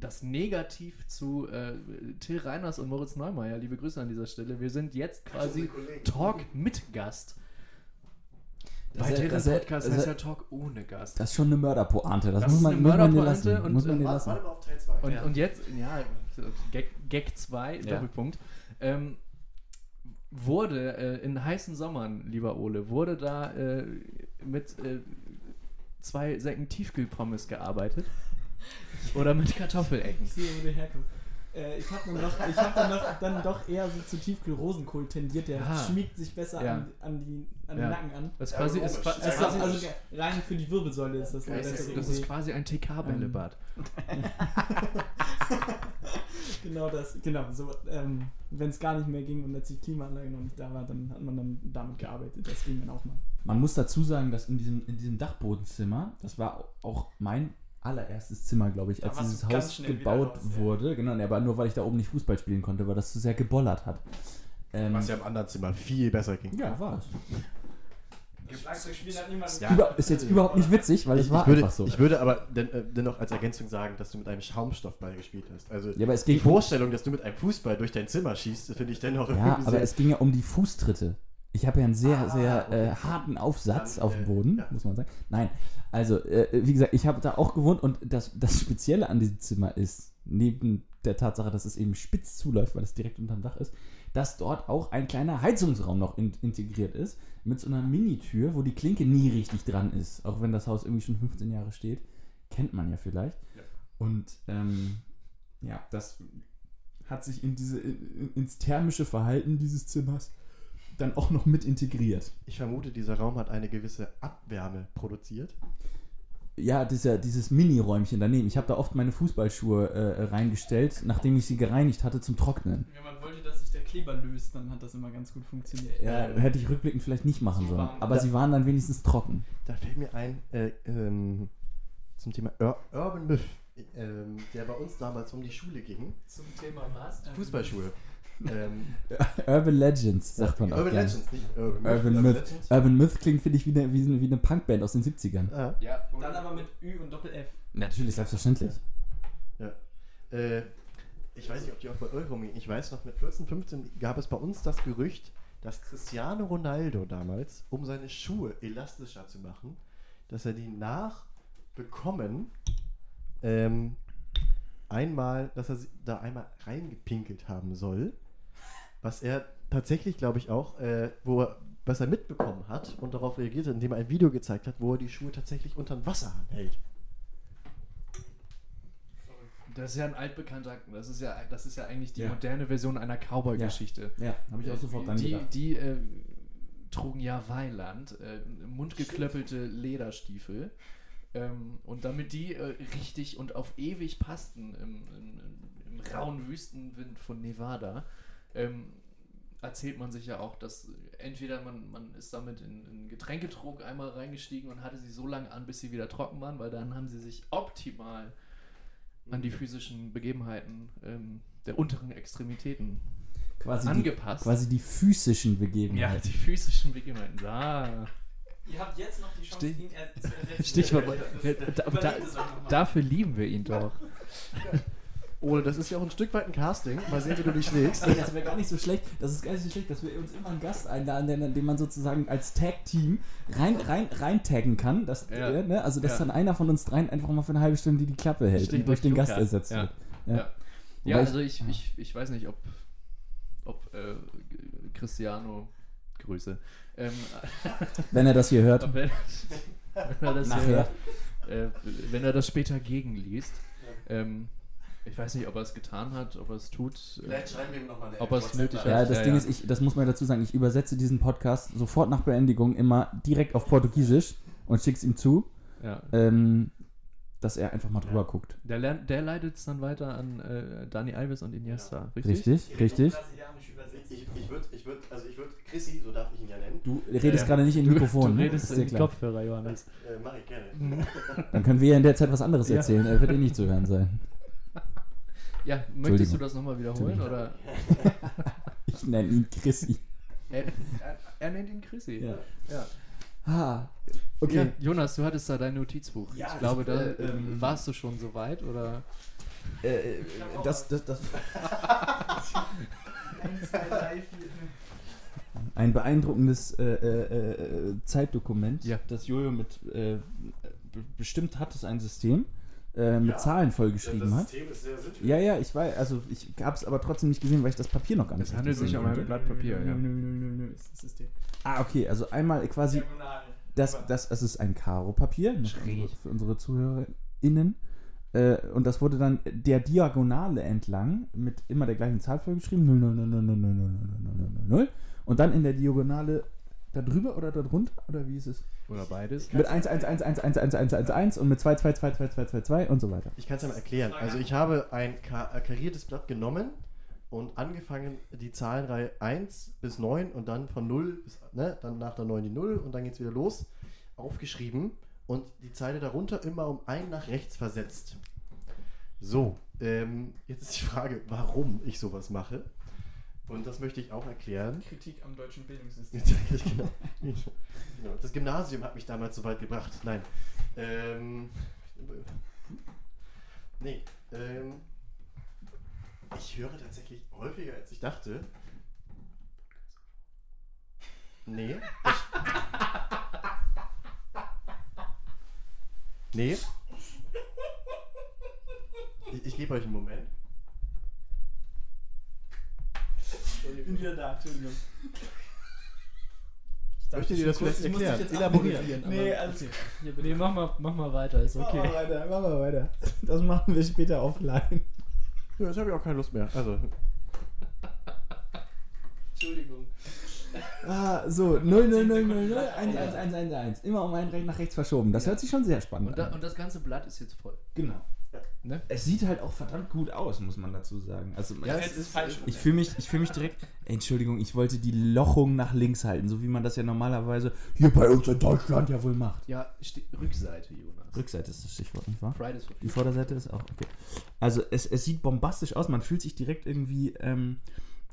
das Negativ zu äh, Till Reiners und Moritz Neumeier. Liebe Grüße an dieser Stelle. Wir sind jetzt quasi Talk mit Gast. Das Bei ist ja- deren ist Podcast das ist heißt ja- Talk ohne Gast. Das ist schon eine Mörderpointe. Das, Das muss ist man, eine man dir Mörderpointe lassen. und, muss man äh, lassen. Teil 2. Und, und jetzt, ja, Gag 2, Ja. Doppelpunkt. Ähm, wurde äh, in heißen Sommern, lieber Ole, wurde da äh, mit äh, zwei Säcken Tiefkühlpommes gearbeitet? Oder mit Kartoffelecken? Ich sehe, wo der herkommt. Äh, ich habe dann, doch- ich hab dann, doch, dann doch eher so zu Tiefkühl-Rosenkohl tendiert. Der Ah. schmiegt sich besser Ja. an, an, die, an Ja. den Nacken an. Das ist quasi, ist, qua- ist Also, quasi, also rein für die Wirbelsäule ist das. das, ist, das ist quasi ein TK-Bällebad. genau das, genau. So, ähm, Wenn es gar nicht mehr ging und die Klimaanlage noch nicht da war, dann hat man dann damit gearbeitet. Das ging dann auch mal. Man muss dazu sagen, dass in diesem, in diesem Dachbodenzimmer, das war auch mein allererstes Zimmer, glaube ich, Da als dieses Haus gebaut raus, ja. wurde. Genau, aber nur weil ich da oben nicht Fußball spielen konnte, weil das zu sehr gebollert hat. Ähm, Was ja im anderen Zimmer viel besser ging. ja, war es. Niemand. Ja. Über, ist jetzt überhaupt nicht witzig, weil es Ich, war ich, würde, einfach so. ich würde aber den, äh, dennoch als Ergänzung sagen, dass du mit einem Schaumstoffball gespielt hast. Also ja, aber es die ging, Vorstellung, dass du mit einem Fußball durch dein Zimmer schießt, finde ich dennoch ja, irgendwie aber sehr- es ging ja um die Fußtritte. Ich habe ja einen sehr, Ah, sehr okay. äh, harten Aufsatz auf dem Boden, ja. muss man sagen. Nein, also, äh, wie gesagt, ich habe da auch gewohnt und das, das Spezielle an diesem Zimmer ist, neben der Tatsache, dass es eben spitz zuläuft, weil es direkt unterm Dach ist, dass dort auch ein kleiner Heizungsraum noch in, integriert ist, mit so einer Minitür, wo die Klinke nie richtig dran ist, auch wenn das Haus irgendwie schon 15 Jahre steht. Kennt man ja vielleicht. Ja. Und ähm, ja, das hat sich in diese, in, ins thermische Verhalten dieses Zimmers dann auch noch mit integriert. Ich vermute, dieser Raum hat eine gewisse Abwärme produziert. Ja, dieser, dieses Mini-Räumchen daneben. Ich habe da oft meine Fußballschuhe äh, reingestellt, nachdem ich sie gereinigt hatte zum Trocknen. Wenn man wollte, dass sich der Kleber löst, dann hat das immer ganz gut funktioniert. Ja, hätte ich rückblickend vielleicht nicht machen So sollen. Aber Da- sie waren dann wenigstens trocken. Da fällt mir ein, äh, ähm, zum Thema Ur Urban Myth, ähm, der bei uns damals um die Schule ging. Zum Thema was? Fußballschuhe. Ähm, Urban Legends, sagt man auch Urban gerne. Legends, nicht Urban Myth. Urban Myth. Legends. Urban Myth klingt, finde ich, wie eine, wie, eine, wie eine Punkband aus den 70ern. Ah, Ja, Dann aber mit Ü und Doppel-F. Natürlich, selbstverständlich. äh, ich weiß nicht, ob die auch bei euch rumgehen. Ich weiß noch, mit 14, 15 gab es bei uns das Gerücht, dass Cristiano Ronaldo damals, um seine Schuhe elastischer zu machen, dass er die nachbekommen, ähm, einmal, dass er sie da einmal reingepinkelt haben soll, was er tatsächlich, glaube ich, auch, äh, wo er, was er mitbekommen hat und darauf reagiert hat, indem er ein Video gezeigt hat, wo er die Schuhe tatsächlich unter den Wasserhahn hält. Das ist ja ein altbekannter, das ist ja, das ist ja eigentlich die Ja. moderne Version einer Cowboy-Geschichte. Ja, habe ich auch sofort dran die, gedacht. Die äh, trugen ja Weiland, äh, mundgeklöppelte Lederstiefel. Ähm, und damit die äh, richtig und auf ewig passten im, im, im, im rauen Wüstenwind von Nevada, ähm, erzählt man sich ja auch, dass entweder man, man ist damit in, in Getränketrog einmal reingestiegen und hatte sie so lange an, bis sie wieder trocken waren, weil dann haben sie sich optimal an die physischen Begebenheiten ähm, der unteren Extremitäten Quasi die, angepasst. quasi die physischen ja, Begebenheiten. die physischen Begebenheiten. Da. Ihr habt jetzt noch die Chance, Stich- ihn er zu ersetzen. Stichwort. Das- Da, da, dafür lieben wir ihn doch. Ole, das ist ja auch ein Stück weit ein Casting. Mal sehen, wie du dich schlägst. Ey, das wäre gar nicht so schlecht. Das ist gar nicht so schlecht, dass wir uns immer einen Gast einladen, den, den man sozusagen als Tag-Team rein, rein, rein taggen kann. Dass, Ja. äh, ne? Also, dass Ja. dann einer von uns dreien einfach mal für eine halbe Stunde die Klappe hält und Stichwort durch den Gast ersetzt Ja. wird. Ja, Ja. also ich, ich, ich weiß nicht, ob, ob äh, Cristiano, Grüße, ähm, Wenn er das hier hört. er, wenn, er das Nachher. hier, äh, wenn er das später gegenliest. Ähm, ich weiß nicht, ob er es getan hat, ob er es tut. äh, schreiben wir ihm nochmal eine Ob er es nötig Ja, hat. das Ja, Ding ja. ist, ich, das muss man dazu sagen, ich übersetze diesen Podcast sofort nach Beendigung immer direkt auf Portugiesisch und schick's ihm zu, Ja. ähm, dass er einfach mal drüber guckt. Der, lernt- der leitet es dann weiter an äh, Dani Alves und Iniesta, richtig? Richtig, richtig. Ich, ich würde, ich würd, also ich würde, Chrissy, so darf ich ihn ja nennen, Du redest Ja. gerade nicht in Mikrofon. du ne? redest Ist in klar. Kopfhörer, Johannes. äh, mache ich gerne. Dann können wir ja in der Zeit was anderes Ja. erzählen. Er wird eh nicht zu hören sein. Ja, möchtest du das nochmal wiederholen? Oder? Ich nenne ihn Chrissy. Er, er, er nennt ihn Chrissy. Ja. ja. Ah, Okay. okay. Jonas, du hattest da dein Notizbuch. Ja, ich glaube, ich, da äh, ähm, warst du schon so weit, oder? Äh, das, das, das, vier. ein beeindruckendes äh, äh, äh, Zeitdokument, Ja. das Jojo mit äh, be- bestimmt hat es ein System äh, mit Ja. Zahlen vollgeschrieben hat. System ist sehr simpel. Ja, ja, ich weiß, also ich habe es aber trotzdem nicht gesehen, weil ich das Papier noch gar nicht Es handelt sich um ein. Blatt Papier, ja. Nö, nö, nö, nö, ist das System. Ah, okay, also einmal quasi Diagonal. Das, das, das ist ein Karo-Papier ne, für Schräg. unsere, für unsere ZuhörerInnen. Äh, und das wurde dann der Diagonale entlang mit immer der gleichen Zahl vollgeschrieben. 0, 0, 0, 0, 0, 0, 0, 0, 0, 0, 0, 0. Und dann in der Diagonale da drüber oder da drunter? Oder wie ist es? Oder beides? Mit 1, 1, 1, 1, 1, 1, 1, 1, 1 und mit 2, 2, 2, 2, 2, 2, 2 und so weiter. Ich kann es ja mal erklären. Also ich habe ein äh, kariertes Blatt genommen und angefangen die Zahlenreihe 1 bis 9 und dann von 0 bis, ne, dann nach der 9 die 0 und dann geht es wieder los, aufgeschrieben und die Zeile darunter immer um ein nach rechts versetzt. So, ähm, jetzt ist die Frage, warum ich sowas mache. Und das möchte ich auch erklären. Kritik am deutschen Bildungssystem. Genau. genau. Das Gymnasium hat mich damals so weit gebracht. Nein. Ähm, nee. Ähm, ich höre tatsächlich häufiger, als ich dachte. Nee. Nee. Ich, ich gebe euch einen Moment. Ich bin wieder da, Entschuldigung. Ich dachte Möchtet ihr das kurz, vielleicht ich muss dich erklären? jetzt Elaborieren. Nee, alles okay. Nee, mach mal, mach mal weiter, ist Mach okay. mal weiter, mach mal weiter. Das machen wir später offline. Ja, jetzt habe ich auch keine Lust mehr. Also, Entschuldigung. Ah, so, 0, 0, 0, 0, 0, 1, 1, 1, 1, 1. Immer um einen nach rechts verschoben. Das Ja. hört sich schon sehr spannend Und, da, an. und das ganze Blatt ist jetzt voll. Genau. Ne? Es sieht halt auch verdammt gut aus, muss man dazu sagen. Also Ja, ich, es ist falsch. ich fühle mich, ich fühl mich direkt. Entschuldigung, ich wollte die Lochung nach links halten, so wie man das ja normalerweise hier bei uns in Deutschland ja wohl macht. Ja, Rückseite, Jonas. Rückseite ist das Stichwort, nicht wahr? Fridays for Die. Vorderseite ist auch okay. Also es, es sieht bombastisch aus. Man fühlt sich direkt irgendwie, ähm,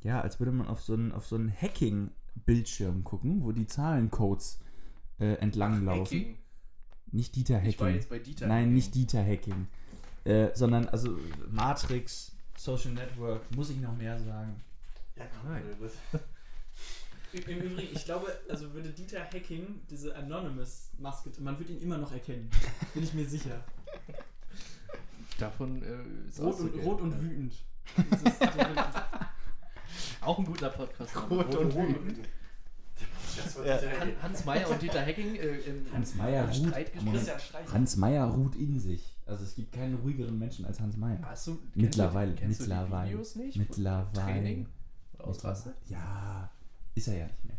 ja, als würde man auf so einen auf so einen Hacking-Bildschirm gucken, wo die Zahlencodes äh, entlang laufen. Hacking. Nicht Dieter Ich war Hacking. jetzt bei Dieter. Nein, Hacking. nicht Dieter Hacking. Äh, sondern also Matrix, Social Network, muss ich noch mehr sagen. ja, komm, Nein. Im Übrigen, ich glaube, also würde Dieter Hacking diese Anonymous-Maske, man würde ihn immer noch erkennen. Bin ich mir sicher. Davon äh, ist Rot und, rot und wütend. Ist, Auch ein guter Podcast. Rot und wütend. Das war Ja. Hans Meyer und Dieter Hacking äh, im Hans Meyer ruht, Streicher. Hans Meyer ruht in sich. Also es gibt keinen ruhigeren Menschen als Hans Meyer. Hast du, kennst Mittlerweile, du, kennst mittlerweile, Du die Videos nicht? Mittlerweile. Training? Ausrastet? Ja, ist er ja nicht mehr.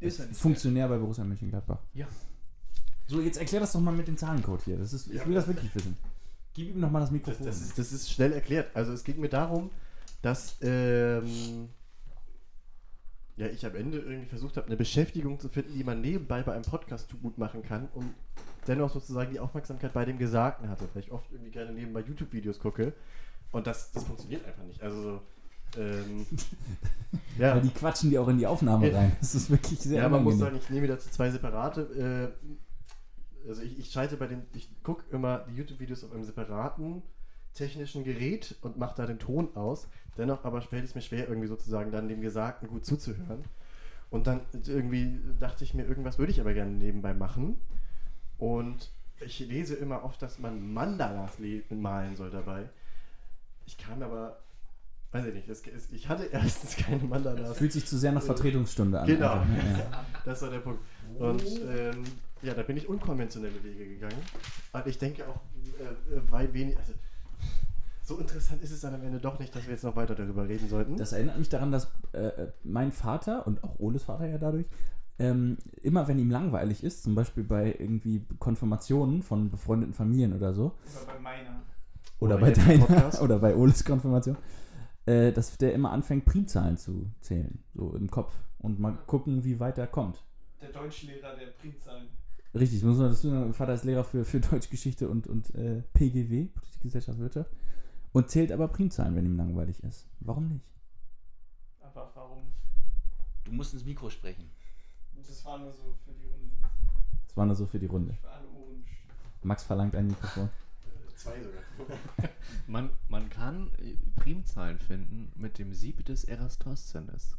Ist er nicht Funktionär bei Borussia Mönchengladbach. Ja. So, jetzt erklär das doch mal mit dem Zahlencode hier. Das ist, ich Ja. will das wirklich wissen. Gib ihm noch mal das Das, Mikrofon. das, ist, das ist schnell erklärt. Also es ging mir darum, dass ähm, ja, ich am Ende irgendwie versucht habe, eine Beschäftigung zu finden, die man nebenbei bei einem Podcast gut machen kann und dennoch sozusagen die Aufmerksamkeit bei dem Gesagten hatte, weil ich oft irgendwie gerne nebenbei YouTube-Videos gucke und das, das funktioniert einfach nicht. Also so, ähm, ja. Weil die quatschen die auch in die Aufnahme rein. Das ist wirklich sehr Ja, man muss sagen, ich nehme dazu zwei separate. Äh, also ich, ich schalte bei den, ich gucke immer die YouTube-Videos auf einem separaten technischen Gerät und mache da den Ton aus. Dennoch aber fällt es mir schwer, irgendwie sozusagen dann dem Gesagten gut zuzuhören. Und dann irgendwie dachte ich mir, irgendwas würde ich aber gerne nebenbei machen. Und ich lese immer oft, dass man Mandalas le- malen soll dabei. Ich kam aber, weiß ich nicht, es, es, ich hatte erstens keine Mandalas. Fühlt sich zu sehr nach Vertretungsstunde an. Genau. einfach, ne? Ja. Das war der Punkt. Und ähm, ja, da bin ich unkonventionelle Wege gegangen. Und ich denke auch, äh, äh, weil wenig. Also, so interessant ist es dann am Ende doch nicht, dass wir jetzt noch weiter darüber reden sollten. Das erinnert mich daran, dass äh, mein Vater und auch Oles Vater ja dadurch, ähm, immer wenn ihm langweilig ist, zum Beispiel bei irgendwie Konfirmationen von befreundeten Familien oder so, Oder bei meiner. oder, Oder bei deiner, Podcast. oder bei Oles Konfirmation, äh, dass der immer anfängt, Primzahlen zu zählen, so im Kopf und mal gucken, wie weit er kommt. Der Deutschlehrer der Primzahlen. Richtig, muss man dazu sagen, mein Vater ist Lehrer für, für Deutschgeschichte und, und äh, PGW, Politik, Gesellschaft, Wirtschaft, und zählt aber Primzahlen, wenn ihm langweilig ist. Warum nicht? Aber warum? Du musst ins Mikro sprechen. Das war nur so für die Runde. Das war nur so für die Runde. Für alle Ohren. Max verlangt ein Mikrofon. Zwei sogar. Man, man kann äh, Primzahlen finden mit dem Sieb des Eratosthenes.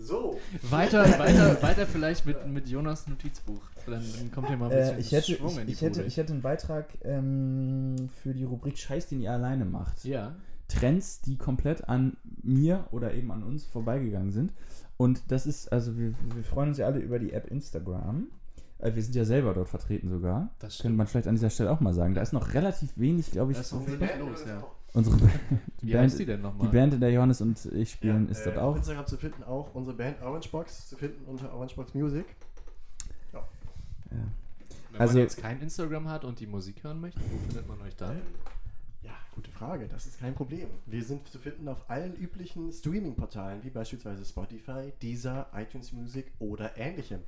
So. Weiter, weiter, weiter vielleicht mit, mit Jonas Notizbuch. Dann, dann kommt hier mal ein bisschen Äh, ich, hätte, Schwung ich, in die ich, hätte, ich hätte einen Beitrag ähm, für die Rubrik Scheiß, den ihr alleine macht. ja. Trends, die komplett an mir oder eben an uns vorbeigegangen sind. Und das ist, also wir, wir freuen uns ja alle über die App Instagram. Äh, wir sind ja selber dort vertreten sogar. Das Könnte man vielleicht an dieser Stelle auch mal sagen. Da ist noch relativ wenig, glaube ich. Da ist noch wenig los, ja. Unsere Band, die, Wie Band, heißt die denn die nochmal? Band, in der Johannes und ich spielen, Ja, ist äh, dort Auf auch. Instagram zu finden auch unsere Band Orangebox, zu finden unter Orangebox Music. Ja. Wenn Also- man jetzt kein Instagram hat und die Musik hören möchte, wo findet man euch dann? Ähm, Ja, gute Frage, das ist kein Problem. Wir sind zu finden auf allen üblichen Streaming-Portalen, wie beispielsweise Spotify, Deezer, iTunes Music oder ähnlichem.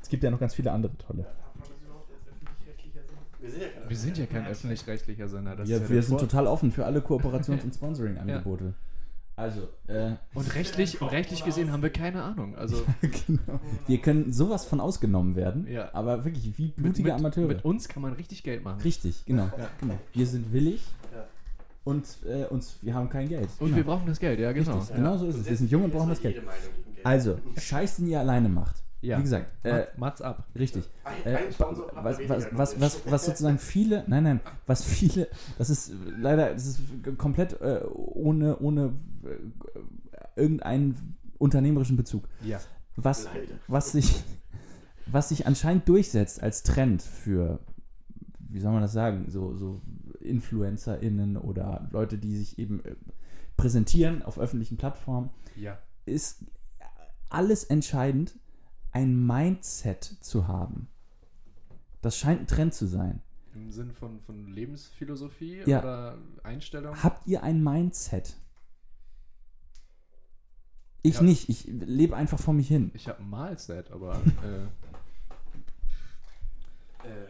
Es gibt ja noch ganz viele andere tolle. Darf man das überhaupt als öffentlich-rechtlicher Sinn? Wir sind ja keine Wir sind ja kein öffentlich-rechtlicher Sender. Das Wir, ist ja wir sind Vor- total offen für alle Kooperations- und Sponsoring-Angebote. Also, äh, Und rechtlich, und rechtlich gesehen haben wir keine Ahnung. Also genau. Wir können sowas von ausgenommen werden, Ja. aber wirklich wie mit, blutige mit, Amateure. mit uns kann man richtig Geld machen. Richtig, genau. genau. Wir sind willig Ja. und äh, uns, wir haben kein Geld. Und genau. wir brauchen das Geld, ja genau. Richtig, genau so ist es. Wir sind jung und brauchen das Geld. Also, Scheiß, den ihr alleine macht. Ja. Wie gesagt, äh, Mat- Mats ab. richtig. Ein- Äh, ein Sponsor was, was, was, was, was sozusagen viele, nein, nein, was viele, das ist leider, das ist komplett äh, ohne, ohne äh, irgendeinen unternehmerischen Bezug. Ja. Was, Leider. was, sich, was sich anscheinend durchsetzt als Trend für, wie soll man das sagen, so, so InfluencerInnen oder Leute, die sich eben äh, präsentieren auf öffentlichen Plattformen, Ja. ist alles entscheidend, ein Mindset zu haben. Das scheint ein Trend zu sein. Im Sinn von, von Lebensphilosophie Ja. oder Einstellung? Habt ihr ein Mindset? Ich Ja. nicht. Ich lebe einfach vor mich hin. Ich habe ein Malset, aber äh, Äh,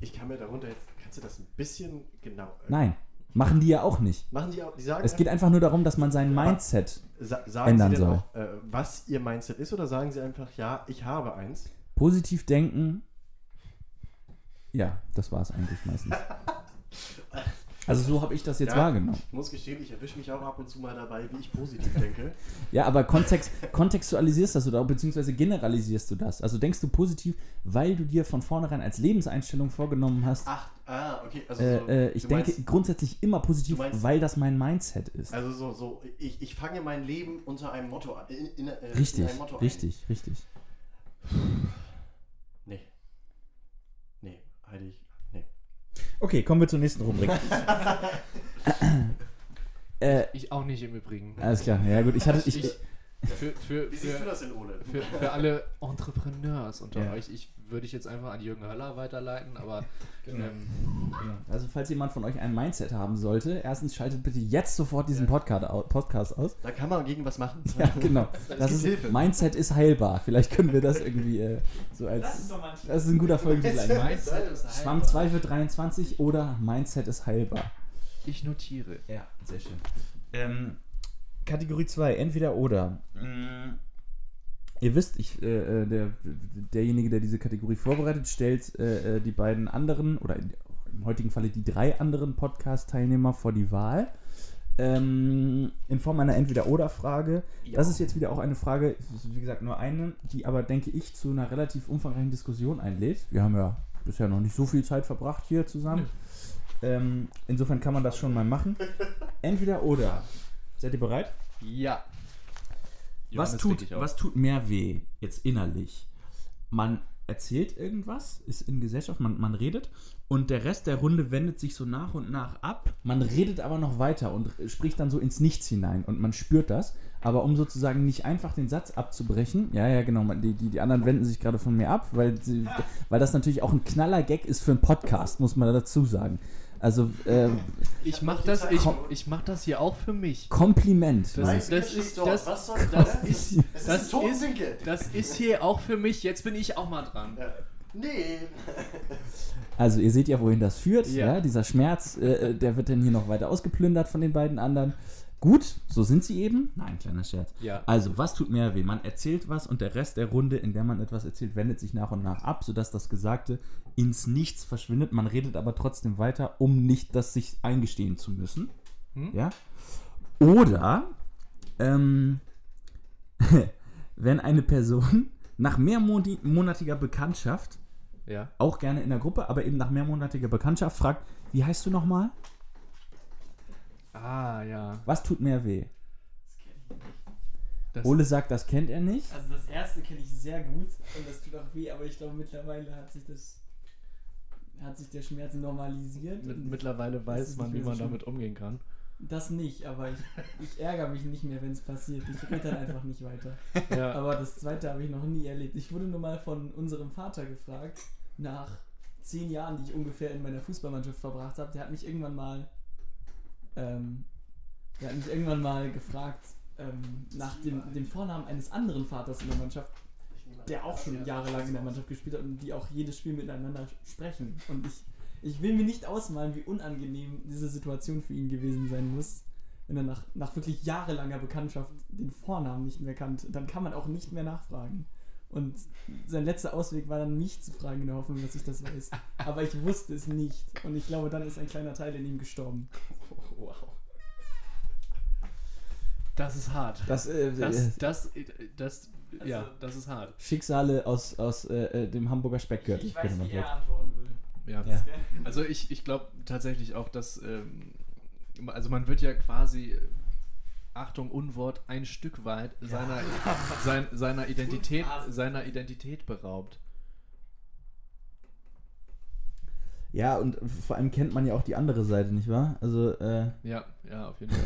ich- kann mir darunter jetzt, kannst du das ein bisschen genau. Nein, machen die ja auch nicht. Machen die auch, die sagen Es geht einfach nur darum, dass man sein Mindset Sa sagen ändern Sie denn soll. auch, äh, was Ihr Mindset ist, oder sagen Sie einfach, ja, ich habe eins? positiv denken. Ja, das war es eigentlich meistens. Also so habe ich das jetzt Ja. wahrgenommen. Ich muss gestehen, ich erwische mich auch ab und zu mal dabei, wie ich positiv denke. Ja, aber kontext, kontextualisierst das oder beziehungsweise generalisierst du das? Also denkst du positiv, weil du dir von vornherein als Lebenseinstellung vorgenommen hast, Ach, ah, okay. Also so, äh, äh, ich denke meinst- grundsätzlich immer positiv, meinst- weil das mein Mindset ist. Also so, so ich, ich fange mein Leben unter einem Motto an. In, in, äh, richtig, in einem Motto richtig, richtig. Ein. Nee. Nee, halte ich. Okay, kommen wir zur nächsten Rubrik. äh, ich auch nicht im Übrigen. alles klar, ja gut, ich hatte, ich, Ich- Für, für, Wie siehst du für, das denn, Ole? für, für alle Entrepreneurs unter Ja. euch, ich würde ich jetzt einfach an Jürgen Höller weiterleiten, aber Genau. ähm, Also falls jemand von euch ein Mindset haben sollte, erstens schaltet bitte jetzt sofort diesen Podcast, Podcast aus. Da kann man gegen was machen. Ja, genau. Das Das ist, Hilfe. Mindset ist heilbar. Vielleicht können wir das irgendwie äh, so Das als. ist doch mal ein Das ist ein guter Folgentitel. Mindset ist Schwamm 2 für 23 oder Mindset ist heilbar. ich notiere. Ja, sehr schön. Ähm, Kategorie 2, entweder oder. Mm, Ihr wisst, ich, äh, äh, der, derjenige, der diese Kategorie vorbereitet, stellt äh, äh, die beiden anderen, oder in, im heutigen Falle die drei anderen Podcast-Teilnehmer vor die Wahl. Ähm, in Form einer Entweder-Oder-Frage. Das ist jetzt wieder auch eine Frage, wie gesagt nur eine, die aber, denke ich, zu einer relativ umfangreichen Diskussion einlädt. Wir haben ja bisher noch nicht so viel Zeit verbracht hier zusammen. Ähm, insofern kann man das schon mal machen. Entweder oder. Seid ihr bereit? Ja. Was tut, was tut mehr weh jetzt innerlich? Man erzählt irgendwas, ist in Gesellschaft, man, man redet und der Rest der Runde wendet sich so nach und nach ab. Man redet aber noch weiter und spricht dann so ins Nichts hinein und man spürt das. Aber um sozusagen nicht einfach den Satz abzubrechen, ja, ja, genau, die, die, die anderen wenden sich gerade von mir ab, weil, sie, weil das natürlich auch ein knaller Gag ist für einen Podcast, muss man dazu sagen. Also, ähm, Ich mach das, ich, ich mach das hier auch für mich. Kompliment. Das Leute. ist- das ist- das- das das? ist- das ist. Das ist hier auch für mich. Jetzt bin ich auch mal dran. Ja. Nee. Also ihr seht ja, wohin das führt. Ja. Ja. dieser Schmerz, äh, äh, der wird dann hier noch weiter ausgeplündert von den beiden anderen. Gut, so sind sie eben. Nein, kleiner Scherz. Ja. Also, was tut mehr weh? Man erzählt was und der Rest der Runde, in der man etwas erzählt, wendet sich nach und nach ab, sodass das Gesagte ins Nichts verschwindet. Man redet aber trotzdem weiter, um nicht das sich eingestehen zu müssen. Hm? Ja? Oder ähm, wenn eine Person nach mehrmonatiger Bekanntschaft Ja. auch gerne in der Gruppe, aber eben nach mehrmonatiger Bekanntschaft fragt, wie heißt du nochmal? Ah, ja. Was tut mehr weh? Das, Ole sagt, das kennt er nicht. Also das erste kenne ich sehr gut und das tut auch weh, aber ich glaube mittlerweile hat sich das hat sich der Schmerz normalisiert. mit, und mittlerweile weiß man, nicht wie so man schlimm. damit umgehen kann. das nicht, aber ich, ich ärgere mich nicht mehr, wenn es passiert. Ich rede dann einfach nicht weiter. Ja. Aber das zweite habe ich noch nie erlebt. Ich wurde nur mal von unserem Vater gefragt, nach zehn Jahren, die ich ungefähr in meiner Fußballmannschaft verbracht habe. Der hat mich irgendwann mal, ähm, der hat mich irgendwann mal gefragt ähm, nach dem, dem Vornamen eines anderen Vaters in der Mannschaft, der auch schon jahrelang in der Mannschaft gespielt hat und die auch jedes Spiel miteinander sprechen. Und ich, ich will mir nicht ausmalen, wie unangenehm diese Situation für ihn gewesen sein muss, wenn er nach, nach wirklich jahrelanger Bekanntschaft den Vornamen nicht mehr kannte. Dann kann man auch nicht mehr nachfragen. Und sein letzter Ausweg war dann, mich zu fragen, in der Hoffnung, dass ich das weiß. Aber ich wusste es nicht. Und ich glaube, dann ist ein kleiner Teil in ihm gestorben. Wow. Das ist hart. Das, äh, Das, äh, das, das, ja, Also- das ist hart. Schicksale aus, aus äh, äh, dem Hamburger Speckgürtel. Ich weiß, wie er antworten will. Ja. Ja. Also ich, ich glaube tatsächlich auch, dass, ähm, also man wird ja quasi, äh, Achtung, Unwort, ein Stück weit seiner, sein, seiner, Identität, seiner Identität beraubt. Ja, und vor allem kennt man ja auch die andere Seite, nicht wahr? Also, äh, Ja, ja, auf jeden Fall.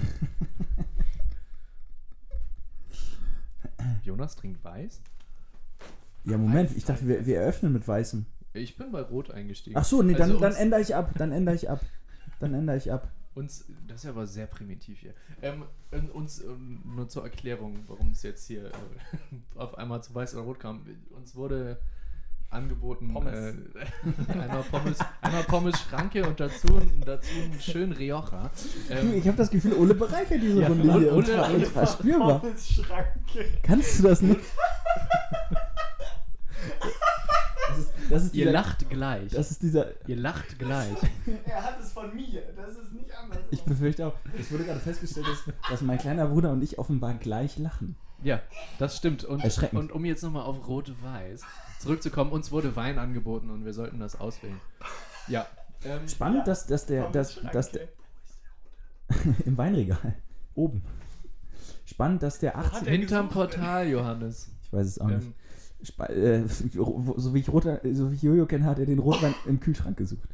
Jonas trinkt weiß? ja, Moment, ich dachte, wir, wir eröffnen mit Weißem. Ich bin bei Rot eingestiegen. Ach so, nee, dann, Also dann ändere ich ab, dann ändere ich ab. Dann ändere ich ab. Uns, das ist ja aber sehr primitiv hier. Ähm, ähm, uns, ähm, nur zur Erklärung, warum es jetzt hier äh, auf einmal zu Weiß oder Rot kam. Uns wurde angeboten, Pommes. Äh, einmal Pommes, einmal Pommes Schranke und dazu, dazu einen schönen Rioja. Du, Ähm, ich habe das Gefühl, Ole bereichert diese Ja, Runde Ole- hier. Ole- und zwar spürbar. Schranke. Kannst du das nicht? Das ist, das ist ihr dieser, lacht gleich. Das ist dieser. ihr lacht gleich. Er hat es von mir. Das ist nicht anders. Ich befürchte auch. Es wurde gerade festgestellt, dass, dass mein kleiner Bruder und ich offenbar gleich lachen. Ja, das stimmt. Und, und um jetzt nochmal auf Rot-Weiß zurückzukommen, uns wurde Wein angeboten und wir sollten das auswählen. Ja. Ähm, Spannend, dass, dass der. Dass, dass der Im Weinregal. Oben. Spannend, dass der 18. hinterm Portal, Johannes. Ich weiß es auch nicht. Ähm, Spe äh, so wie ich roter, so wie ich Jojo kenne, hat er den Rotwein im Kühlschrank gesucht.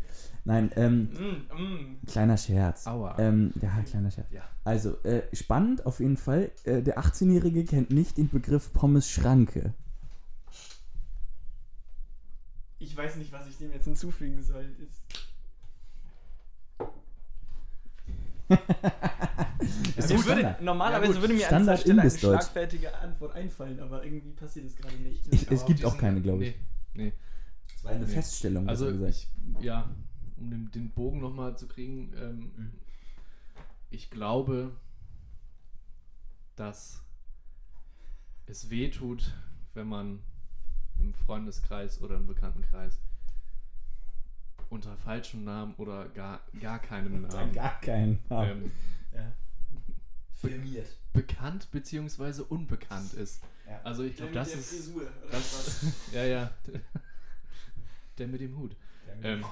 Nein, ähm, Mm, mm. kleiner Scherz. Aua. Ähm, ja, kleiner Scherz. Ja. Also, äh, spannend auf jeden Fall. Äh, der 18-Jährige kennt nicht den Begriff Pommes Schranke. Ich weiß nicht, was ich dem jetzt hinzufügen soll. Mir doch würde, Standard. normalerweise Ja, gut, würde mir an dieser Stelle eine schlagfertige Antwort einfallen, aber irgendwie passiert es gerade nicht. Ich- es gibt auch keine, glaube ich. Nee, nee. Das war eine Nee. Feststellung, Also ich, ja, um den, den Bogen nochmal zu kriegen, ähm, Mhm. ich glaube, dass es weh tut, wenn man im Freundeskreis oder im Bekanntenkreis unter falschem Namen oder gar, gar keinem Namen Gar keinen. ähm, Filmiert. bekannt bzw. unbekannt ist. Ja. Also ich glaube, das ist... Frisur, oder Das, ja, ja. Der mit dem Hut. Ähm,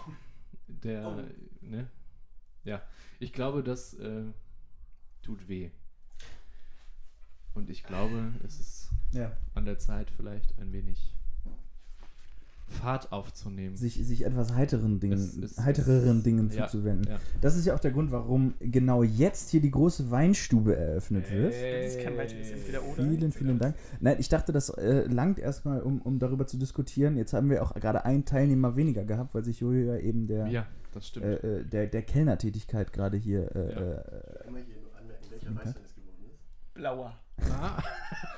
der, Oh. ne? Ja, ich glaube, das äh, tut weh. Und ich glaube, es ist ja. an der Zeit vielleicht ein wenig Fahrt aufzunehmen. sich, sich etwas heiteren Dingen, Es ist- heitereren es- Dingen ja, zuzuwenden. ja. Das ist ja auch der Grund, warum genau jetzt hier die große Weinstube eröffnet wird. Das ist kein weiteres Entweder oder. Vielen, vielen Dank. Nein, ich dachte, das äh, langt erstmal, um, um darüber zu diskutieren. Jetzt haben wir auch gerade einen Teilnehmer weniger gehabt, weil sich Jojo ja eben der, Ja, äh, äh, der, der Kellnertätigkeit gerade hier. Äh, Ja. äh, Immer hier nur anmerken, welcher. Weißwein es geworden ist. Blauer. ah,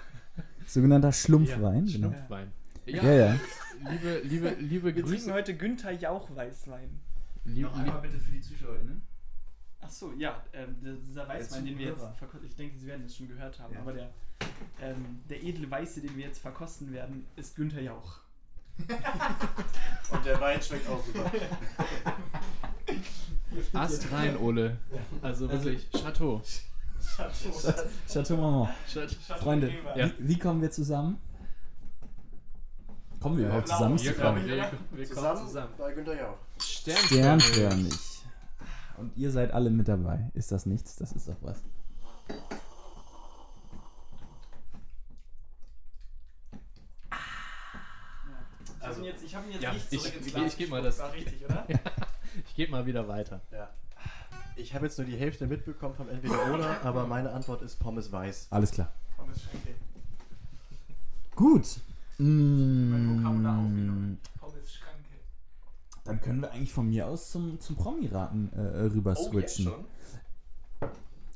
sogenannter Schlumpfwein. ja, genau. Schlumpfwein. Ja, ja. Liebe, liebe, liebe Wir trinken Grüße. heute Günther Jauch Weißwein. Lieb, Noch einmal bitte für die ZuschauerInnen. Ach so, ja, ähm, dieser Weißwein, den wir jetzt verkosten, ich denke, Sie werden es schon gehört haben, Ja. aber der, ähm, der edle Weiße, den wir jetzt verkosten werden, ist Günther Jauch. Und der Wein schmeckt auch super. Ast rein, Ole. Also wirklich, Chateau. Chateau Maman. Chateau. Freunde, Ja. wie, wie kommen wir zusammen? Kommen wir Äh, überhaupt zusammen? Wir kommen, wir, wir kommen Zusammen, zusammen. bei Günther Jauch. Sternförmig. Und ihr seid alle mit dabei. Ist das nichts? Das ist doch was. Ich habe ihn jetzt, ich hab ihn jetzt Ja, nicht ich- zurück ins ich- Glas ich geb mal das- War richtig, oder? Ich gebe mal wieder weiter. Ja. Ich habe jetzt nur die Hälfte mitbekommen vom Entweder oder, aber meine Antwort ist Pommes weiß. Alles klar. Pommes Schenke. Gut. Mm, Schranke. dann können wir eigentlich von mir aus zum, zum Promi-Raten äh, rüber Oh, switchen.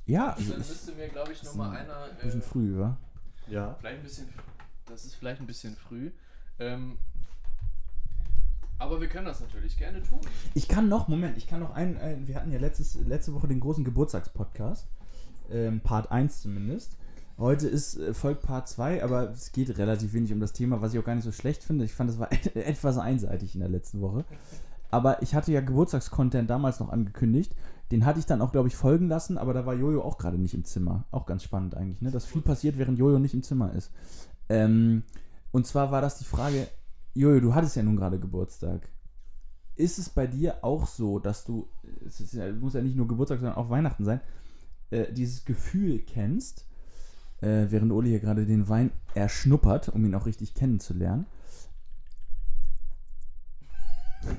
Ja, also Dann ich, müsste mir, glaube ich, ist nochmal ein einer. Äh, bisschen früh, wa? Ja. Vielleicht ein bisschen. Das ist vielleicht ein bisschen früh. Ähm, aber wir können das natürlich gerne tun. Ich kann noch, Moment, ich kann noch einen, ein, wir hatten ja letztes, letzte Woche den großen Geburtstagspodcast, ähm, Part 1 zumindest. Heute ist äh, folgt Part 2, aber es geht relativ wenig um das Thema, was ich auch gar nicht so schlecht finde. Ich fand, es war etwas einseitig in der letzten Woche. Aber ich hatte ja Geburtstagscontent damals noch angekündigt. Den hatte ich dann auch, glaube ich, folgen lassen, aber da war Jojo auch gerade nicht im Zimmer. Auch ganz spannend eigentlich, ne? Dass viel passiert, während Jojo nicht im Zimmer ist. Ähm, und zwar war das die Frage, Jojo, du hattest ja nun gerade Geburtstag. Ist es bei dir auch so, dass du, es ist muss ja nicht nur Geburtstag, sondern auch Weihnachten sein, äh, dieses Gefühl kennst, äh, während Uli hier gerade den Wein erschnuppert, um ihn auch richtig kennenzulernen.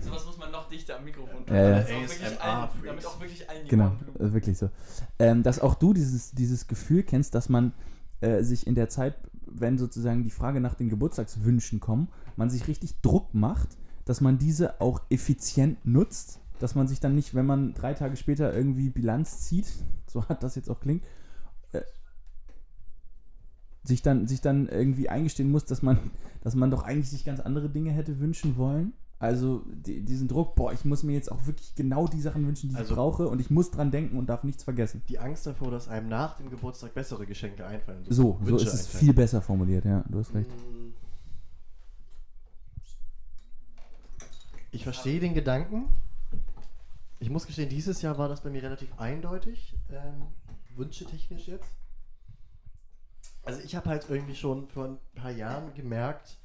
Sowas muss man noch dichter am Mikrofon Ja, ja. Damit auch allen-. Damit auch wirklich allen die Genau, äh, wirklich so. Ähm, dass auch du dieses, dieses Gefühl kennst, dass man äh, sich in der Zeit, wenn sozusagen die Frage nach den Geburtstagswünschen kommt, man sich richtig Druck macht, dass man diese auch effizient nutzt, dass man sich dann nicht, wenn man drei Tage später irgendwie Bilanz zieht, so hat das jetzt auch klingt, äh, sich dann, sich dann irgendwie eingestehen muss, dass man, dass man doch eigentlich sich ganz andere Dinge hätte wünschen wollen. Also die, diesen Druck, boah, ich muss mir jetzt auch wirklich genau die Sachen wünschen, die ich Also- brauche und ich muss dran denken und darf nichts vergessen. Die Angst davor, dass einem nach dem Geburtstag bessere Geschenke einfallen. So, so Wünsche ist es einfallen. viel besser formuliert, ja, du hast recht. Ich verstehe den Gedanken. Ich muss gestehen, dieses Jahr war das bei mir relativ eindeutig, ähm, wünschetechnisch jetzt. Also ich habe halt irgendwie schon vor ein paar Jahren gemerkt,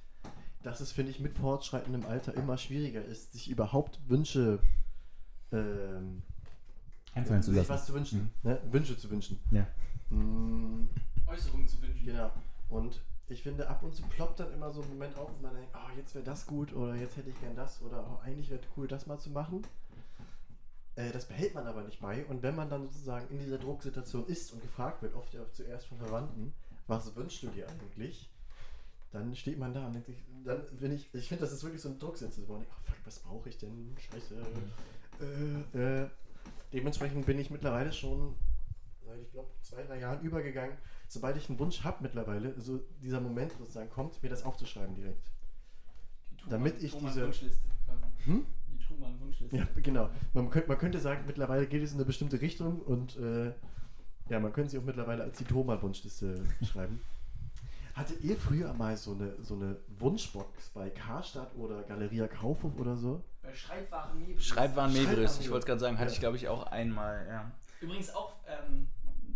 dass es, finde ich, mit fortschreitendem Alter immer schwieriger ist, sich überhaupt Wünsche ähm, Einfallen zu sich lassen. was zu wünschen, ne? Wünsche zu wünschen. Ja. Mm, Äußerungen zu wünschen. Genau. Und ich finde, ab und zu ploppt dann immer so ein Moment auf und man denkt, oh, jetzt wäre das gut oder jetzt hätte ich gern das oder oh, eigentlich wäre cool, das mal zu machen. Äh, das behält man aber nicht bei. Und wenn man dann sozusagen in dieser Drucksituation ist und gefragt wird, oft ja auch zuerst von Verwandten, was wünschst du dir eigentlich? Dann steht man da und denkt sich, dann bin ich, ich finde, das ist wirklich so wo man denkt, oh fuck, was brauche ich denn? Scheiße. Äh, äh. Dementsprechend bin ich mittlerweile schon, seit ich glaube, zwei, drei Jahren übergegangen, sobald ich einen Wunsch habe mittlerweile, so dieser Moment sozusagen kommt, mir das aufzuschreiben direkt. Die Damit ich diese- Wunschliste quasi. Hm? Die Truman-Wunschliste. Ja, genau. Man könnte, man könnte sagen, mittlerweile geht es in eine bestimmte Richtung und äh, ja, man könnte sie auch mittlerweile als die Thoma-Wunschliste schreiben. Hattet ihr früher mal so eine, so eine Wunschbox bei Karstadt oder Galeria Kaufhof oder so? Bei Schreibwaren Nebris. Schreibwaren Mebris, ich wollte es gerade sagen, hatte Ja. ich glaube ich auch einmal, ja. Übrigens auch, ähm,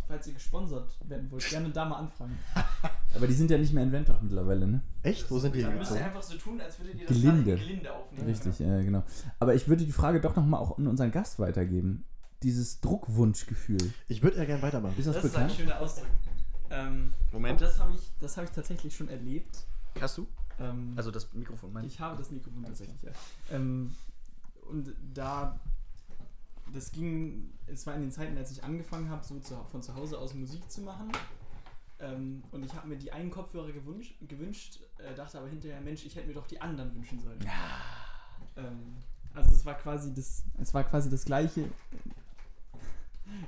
falls ihr gesponsert werden wollt, gerne da mal anfragen. Aber die sind ja nicht mehr in Wendorf mittlerweile, ne? Echt? Wo sind die Dann müsst ihr einfach so tun, als würdet ihr das Gelinde. Gelinde aufnehmen. Richtig, äh, genau. Aber ich würde die Frage doch nochmal auch an unseren Gast weitergeben. Dieses Druckwunschgefühl. Ich würde ja gerne weitermachen. Ist das, Das ist ein bekannt? schöner Ausdruck. Ähm, Moment. Das habe ich, das hab ich tatsächlich schon erlebt. Hast du? Ähm, Also das Mikrofon meinst Ich habe das Mikrofon tatsächlich, ja. Ähm, und da, das ging, es war in den Zeiten, als ich angefangen habe, so zu, von zu Hause aus Musik zu machen. Ähm, und ich habe mir die einen Kopfhörer gewünscht, gewünscht äh, dachte aber hinterher, Mensch, ich hätte mir doch die anderen wünschen sollen. Ähm, also es war quasi das, es war quasi das gleiche,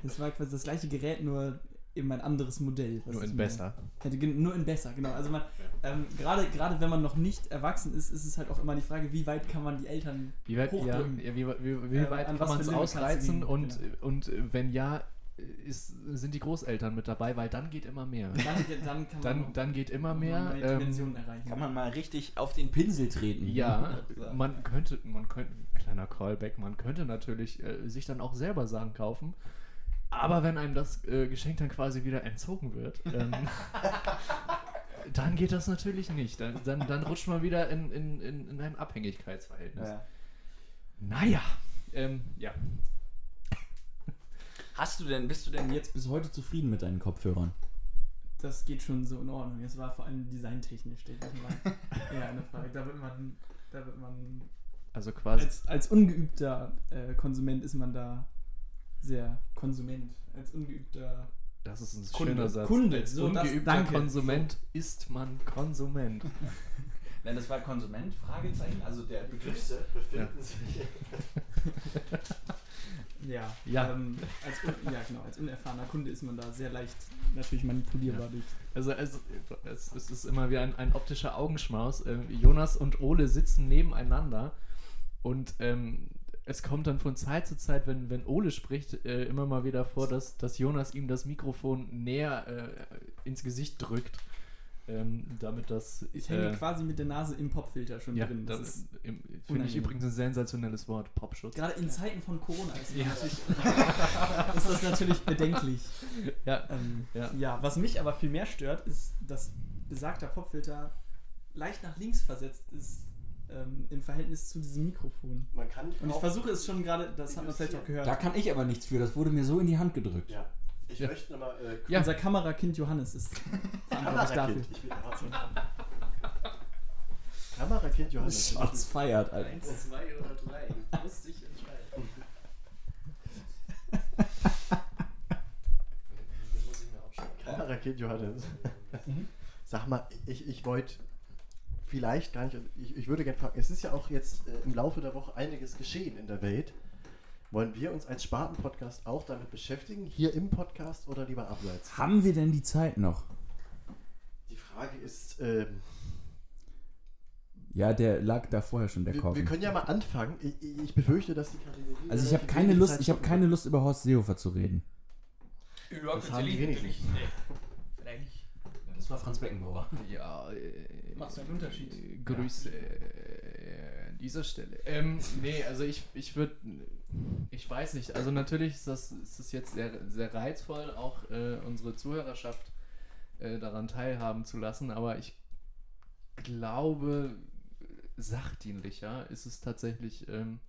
es war quasi das gleiche Gerät, nur eben ein anderes Modell. was Nur in besser. Hätte, nur in besser, genau. Also man, ähm, gerade, gerade wenn man noch nicht erwachsen ist, ist es halt auch immer die Frage, wie weit kann man die Eltern Wie weit, ja, hochdrücken. ja, wie, wie, wie Äh, weit an kann man es ausreizen und, genau. und äh, wenn ja, ist, sind die Großeltern mit dabei, weil dann geht immer mehr. Dann, dann kann man Dann, noch- dann geht immer mehr. neue Ähm, Dimensionen erreichen. Kann man mal richtig auf den Pinsel treten. ja, man könnte, man könnte, kleiner Callback, man könnte natürlich äh, sich dann auch selber Sachen kaufen. Aber wenn einem das äh, Geschenk dann quasi wieder entzogen wird, ähm, dann geht das natürlich nicht. Dann, dann, dann rutscht man wieder in, in, in, in ein Abhängigkeitsverhältnis. Ja. Naja, ähm, ja. Hast du denn, bist du denn jetzt bis heute zufrieden mit deinen Kopfhörern. Das geht schon so in Ordnung. Es war vor allem designtechnisch, denke ich mal. ja, eine Frage. Da wird man, da wird man Also quasi. als, als ungeübter äh, Konsument ist man da sehr Konsument. Als ungeübter Das ist ein Kunde. schöner Satz. Kunde, Als so, das- ungeübter danke. Konsument ist man Konsument. Nein, das war Konsument? Fragezeichen. Also der Begriff. Begriffe befinden sich. Ja, Ja. Ähm, als, un, ja, genau, als unerfahrener Kunde ist man da sehr leicht natürlich manipulierbar durch. Also, also es, es ist immer wie ein, ein optischer Augenschmaus. Ähm, Jonas und Ole sitzen nebeneinander und ähm, es kommt dann von Zeit zu Zeit, wenn, wenn Ole spricht, äh, immer mal wieder vor, dass, dass Jonas ihm das Mikrofon näher äh, ins Gesicht drückt, ähm, damit das... Ich hänge äh, quasi mit der Nase im Popfilter schon ja, drin. Das das ist, finde ich übrigens ein sensationelles Wort, Popschutz. gerade in Zeiten von Corona ist, Ja. natürlich, ist das natürlich bedenklich. Ja, Ähm, Ja. ja. was mich aber viel mehr stört, ist, dass besagter Popfilter leicht nach links versetzt ist ähm, im Verhältnis zu diesem Mikrofon. Man kann Und ich versuche es schon gerade, das hat man vielleicht auch gehört. Da kann ich aber nichts für, das wurde mir so in die Hand gedrückt. Ja. Ich Ja. möchte nochmal. Äh, Ja. Unser Kamerakind Johannes ist verantwortlich dafür. Kamerakind. Ich bin Kamerakind Johannes. Schatz feiert, Alter. zwei oder drei. Musst dich entscheiden. Kamerakind Johannes. Sag mal, ich, ich wollte vielleicht gar nicht, ich, ich würde gerne fragen, es ist ja auch jetzt äh, im Laufe der Woche einiges geschehen in der Welt. Wollen wir uns als Sparten-Podcast auch damit beschäftigen, hier im Podcast oder lieber abseits? Haben wir denn die Zeit noch? Die Frage ist, ähm, Ja, der lag da vorher schon, der Korken. wir können ja mal anfangen. Ich, ich befürchte, dass die Kategorie. Also ich habe keine Lust, ich habe stoppen keine. Lust über Horst Seehofer zu reden. Das haben die wenigstens. Das war Franz Beckenbauer. Ja, äh, Macht einen Unterschied. äh, Grüße äh, an dieser Stelle. Ähm, nee, also ich, ich würde, ich weiß nicht, also natürlich ist das, ist das jetzt sehr, sehr reizvoll, auch äh, unsere Zuhörerschaft äh, daran teilhaben zu lassen, aber ich glaube, sachdienlicher ist es tatsächlich, ähm,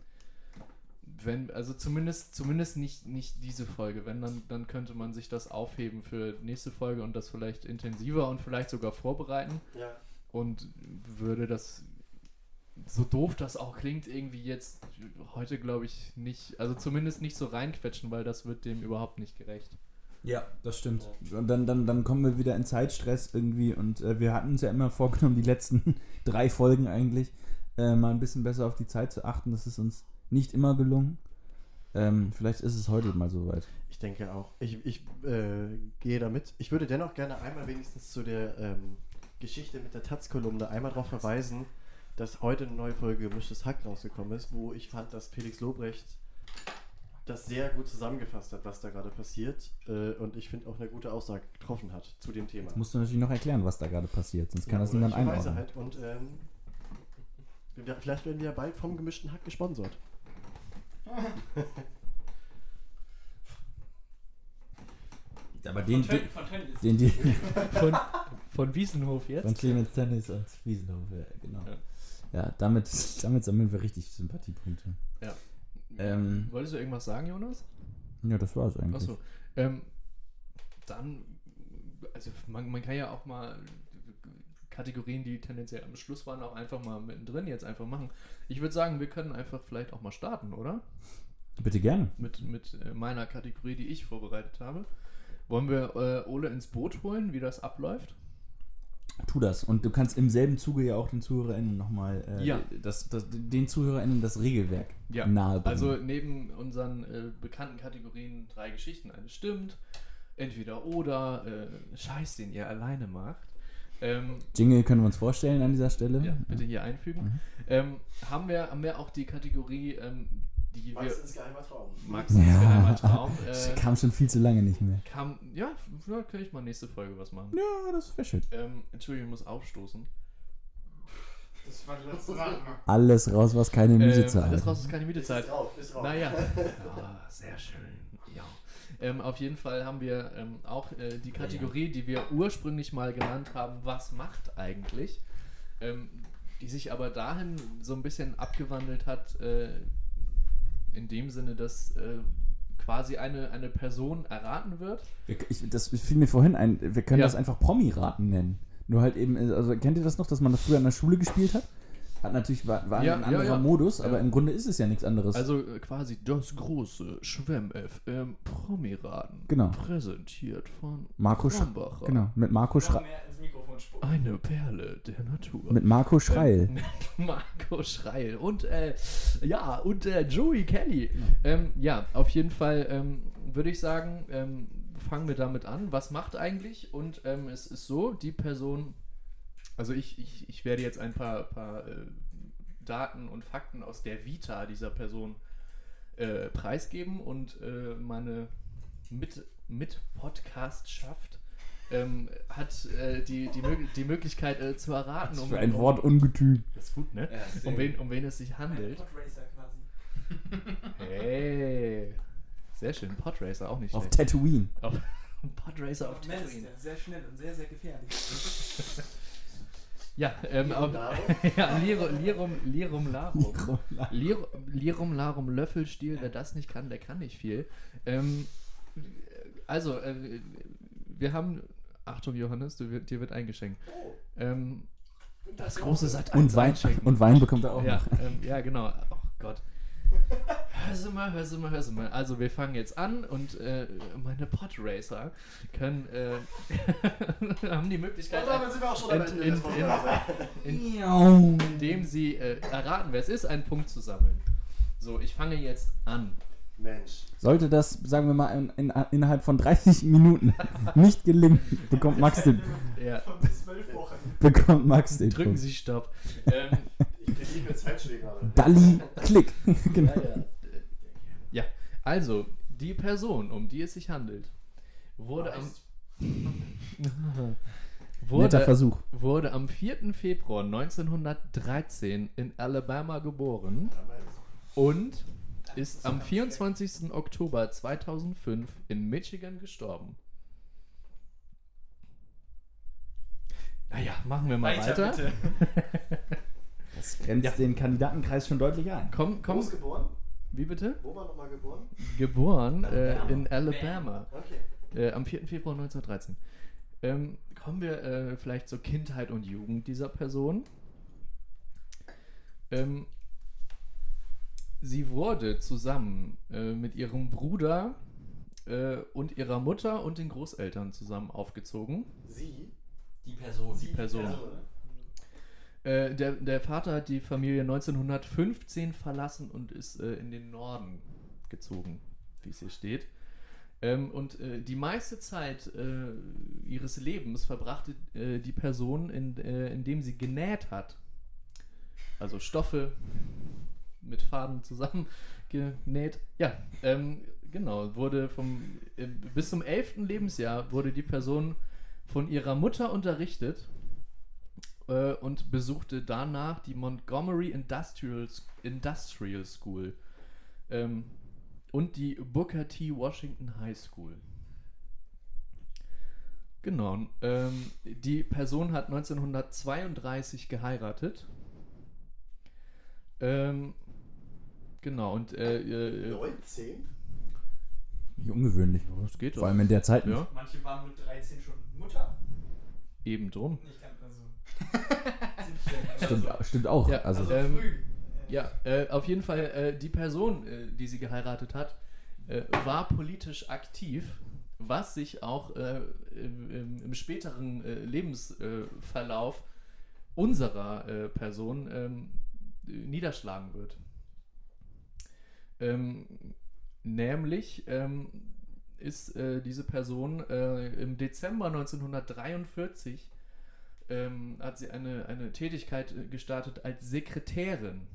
Wenn, also zumindest, zumindest nicht, nicht diese Folge. Wenn, dann, dann könnte man sich das aufheben für nächste Folge und das vielleicht intensiver und vielleicht sogar vorbereiten. Ja. Und würde das, so doof das auch klingt, irgendwie jetzt heute, glaube ich, nicht, also zumindest nicht so reinquetschen, weil das wird dem überhaupt nicht gerecht. Ja, das stimmt. Und dann, dann, dann kommen wir wieder in Zeitstress irgendwie und äh, wir hatten uns ja immer vorgenommen, die letzten drei Folgen eigentlich äh, mal ein bisschen besser auf die Zeit zu achten. Das ist uns nicht immer gelungen. Ähm, vielleicht ist es heute mal soweit. Ich denke auch. Ich, ich äh, gehe damit. Ich würde dennoch gerne einmal wenigstens zu der ähm, Geschichte mit der Taz-Kolumne einmal darauf verweisen, dass heute eine neue Folge Gemischtes Hack rausgekommen ist, wo ich fand, dass Felix Lobrecht das sehr gut zusammengefasst hat, was da gerade passiert. Äh, und ich finde auch eine gute Aussage getroffen hat zu dem Thema. Jetzt musst du natürlich noch erklären, was da gerade passiert, sonst kann Ja, das niemand einordnen. Halt. Und ähm, vielleicht werden wir ja bald vom gemischten Hack gesponsert. Aber den, Von den, von Tönnies. den, die, Von, von Wiesenhof von jetzt? Clemens Tennis und Wiesenhof, ja, genau. Ja, damit, damit sammeln wir richtig Sympathiepunkte. Ja. Ähm, Wolltest du irgendwas sagen, Jonas? ja, das war's eigentlich. Achso. Ähm, dann, also man, man kann ja auch mal Kategorien, die tendenziell am Schluss waren, auch einfach mal mittendrin jetzt einfach machen. Ich würde sagen, wir können einfach vielleicht auch mal starten, oder? Bitte gerne. Mit, mit äh, meiner Kategorie, die ich vorbereitet habe. Wollen wir äh, Ole ins Boot holen, wie das abläuft? Tu das. Und du kannst im selben Zuge ja auch den ZuhörerInnen nochmal äh, Ja. das, das, den ZuhörerInnen das Regelwerk Ja. nahebringen. Also neben unseren äh, bekannten Kategorien drei Geschichten, eine stimmt, entweder oder, äh, Scheiß, den ihr alleine macht. Ähm, Jingle können wir uns vorstellen an dieser Stelle. ja, bitte hier einfügen. Mhm. Ähm, haben, wir, haben wir auch die Kategorie, ähm, die wir. ins geheimer Traum. Max Ja. ins geheimer Traum. Das Äh, kam schon viel zu lange nicht mehr. kam, ja, vielleicht kann ich mal nächste Folge was machen. Ja, das wäre schön. Ähm, Entschuldigung, ich muss aufstoßen. Das war die letzte Sache. Alles raus, was keine Miete Ähm, zahlt. alles raus ist keine Mietezeit. Ist drauf, ist drauf. Naja, ja, sehr schön. Ja. Ähm, auf jeden Fall haben wir ähm, auch äh, die Kategorie, die wir ursprünglich mal genannt haben, was macht eigentlich, ähm, die sich aber dahin so ein bisschen abgewandelt hat, äh, in dem Sinne, dass äh, quasi eine, eine Person erraten wird. Wir- Ich, das fiel mir vorhin ein. Wir können Ja. das einfach Promi-Raten nennen. Nur halt eben, also kennt ihr das noch, dass man das früher in der Schule gespielt hat? Hat natürlich, war, war Ja, ein anderer ja. Modus, Ja. aber im Grunde ist es ja nichts anderes. Also äh, quasi das große Schwemm-FM Promiraten. Genau. Präsentiert von Marco Sch Krombacher. genau, mit Marco, Noch Schre mehr ins Mikrofon spucken. Eine Perle der Natur. mit Marco Schreil. Ähm, Marco Schreil und äh, ja, und äh, Joey Kelly. Ähm, ja, auf jeden Fall ähm, würde ich sagen, ähm, fangen wir damit an. Was macht eigentlich? Und ähm, es ist so, die Person, also ich, ich, ich werde jetzt ein paar, paar äh, Daten und Fakten aus der Vita dieser Person äh, preisgeben und äh, meine mit, mit Podcastschaft ähm, hat äh, die, die, Mög die Möglichkeit äh, zu erraten. Was für ein Wort ungetüm. Das ist gut, ne? um, wen, um wen es sich Ein handelt. Podracer quasi. Hey. Sehr schön. Podracer, auch nicht Auf schlecht. Tatooine. Auf Podracer auf ist Tatooine. sehr schnell und sehr, sehr gefährlich. Ja, ähm, auf, ja Lirum, Lirum, Lirum Larum. Lirum, Lirum Larum Löffelstiel, wer das nicht kann, der kann nicht viel. Ähm, also, äh, wir haben, Achtung Johannes, du, dir wird eingeschenkt. Ähm, das große Sat Und Wein, und Wein bekommt er auch ja, noch. ähm, ja, genau. Oh Gott. Hör sie mal, hör sie mal, hör sie mal. Also wir fangen jetzt an und äh, meine Podracer können äh, haben die Möglichkeit, damit sind wir auch schon in, in, Podcasts. in, indem sie äh, erraten, wer es ist, einen Punkt zu sammeln. So, ich fange jetzt an. Mensch. Sollte das, sagen wir mal, in, in, innerhalb von 30 Minuten nicht gelingen, bekommt Max den, Ja, Von zwölf Wochen. bekommt Max den drücken Punkt. Sie Stopp. Ähm, Ich kriege Zeitschläge gerade. Dalli, Klick. genau. ja, ja. Also die Person, um die es sich handelt, wurde am wurde, Versuch. wurde am 4. Februar 1913 in Alabama geboren und ist am 24. Oktober 2005 in Michigan gestorben. Naja, machen wir mal weiter. bitte. Das grenzt Ja. den Kandidatenkreis schon deutlich ein. Komm, komm. geboren? Wie bitte? Wo war nochmal geboren? Geboren äh, Alabama. in Alabama. Okay. Äh, am 4. Februar 1913. Ähm, kommen wir äh, vielleicht zur Kindheit und Jugend dieser Person. Ähm, sie wurde zusammen äh, mit ihrem Bruder äh, und ihrer Mutter und den Großeltern zusammen aufgezogen. Sie? Die Person. Die Person. Person. Äh, der, der Vater hat die Familie 1915 verlassen und ist äh, in den Norden gezogen, wie es hier steht. Ähm, und äh, die meiste Zeit äh, ihres Lebens verbrachte äh, die Person, in, indem sie genäht hat. Also Stoffe mit Faden zusammengenäht. Ja, ähm, genau. Wurde vom, bis zum 11. Lebensjahr wurde die Person von ihrer Mutter unterrichtet äh, und besuchte danach die Montgomery Industrial, Industrial School ähm, und die Booker T. Washington High School. Genau. Ähm, die Person hat 1932 geheiratet. Ähm, genau, und äh, äh, 19? Nicht ungewöhnlich. das geht Vor doch. allem in der Zeit nicht. Ja, Manche waren mit 13 schon Mutter. eben drum. Ich kann also 17 oder Stimmt, so. stimmt auch. Ja, also, Also Ähm, früh. Ja, äh, auf jeden Fall, äh, die Person, äh, die sie geheiratet hat, äh, war politisch aktiv, was sich auch äh, im, im, späteren äh, Lebensverlauf unserer äh, Person ähm, niederschlagen wird. Ähm, nämlich ähm, ist äh, diese Person äh, im Dezember 1943 ähm, hat sie eine, eine Tätigkeit äh, gestartet als Sekretärin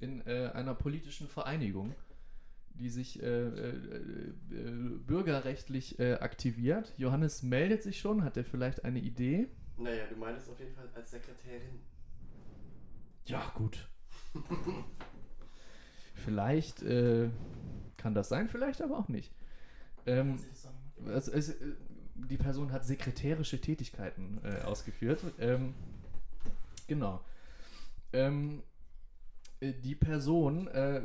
in äh, einer politischen Vereinigung, die sich äh, äh, äh, bürgerrechtlich äh, aktiviert. Johannes meldet sich schon, hat er vielleicht eine Idee? Naja, du meinst auf jeden Fall als Sekretärin. Ja, gut. vielleicht äh, kann das sein, vielleicht aber auch nicht. Ähm, es, es, die Person hat sekretärische Tätigkeiten äh, ausgeführt. Ähm, genau. Ähm, äh, die Person, äh,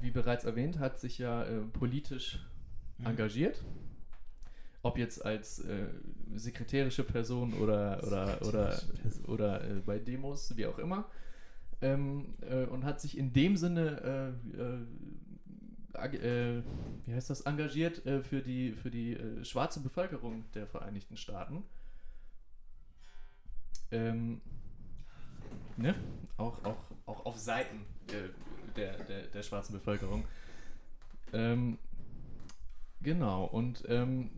wie bereits erwähnt, hat sich ja äh, politisch engagiert. Ob jetzt als äh, sekretärische Person oder, oder, oder, oder äh, bei Demos, wie auch immer. Ähm, äh, und hat sich in dem Sinne äh, wie heißt das, engagiert äh, für die, für die äh, schwarze Bevölkerung der Vereinigten Staaten. Ähm, ne? auch, auch, auch auf Seiten äh, der, der, der schwarzen Bevölkerung. Ähm, genau, und ähm,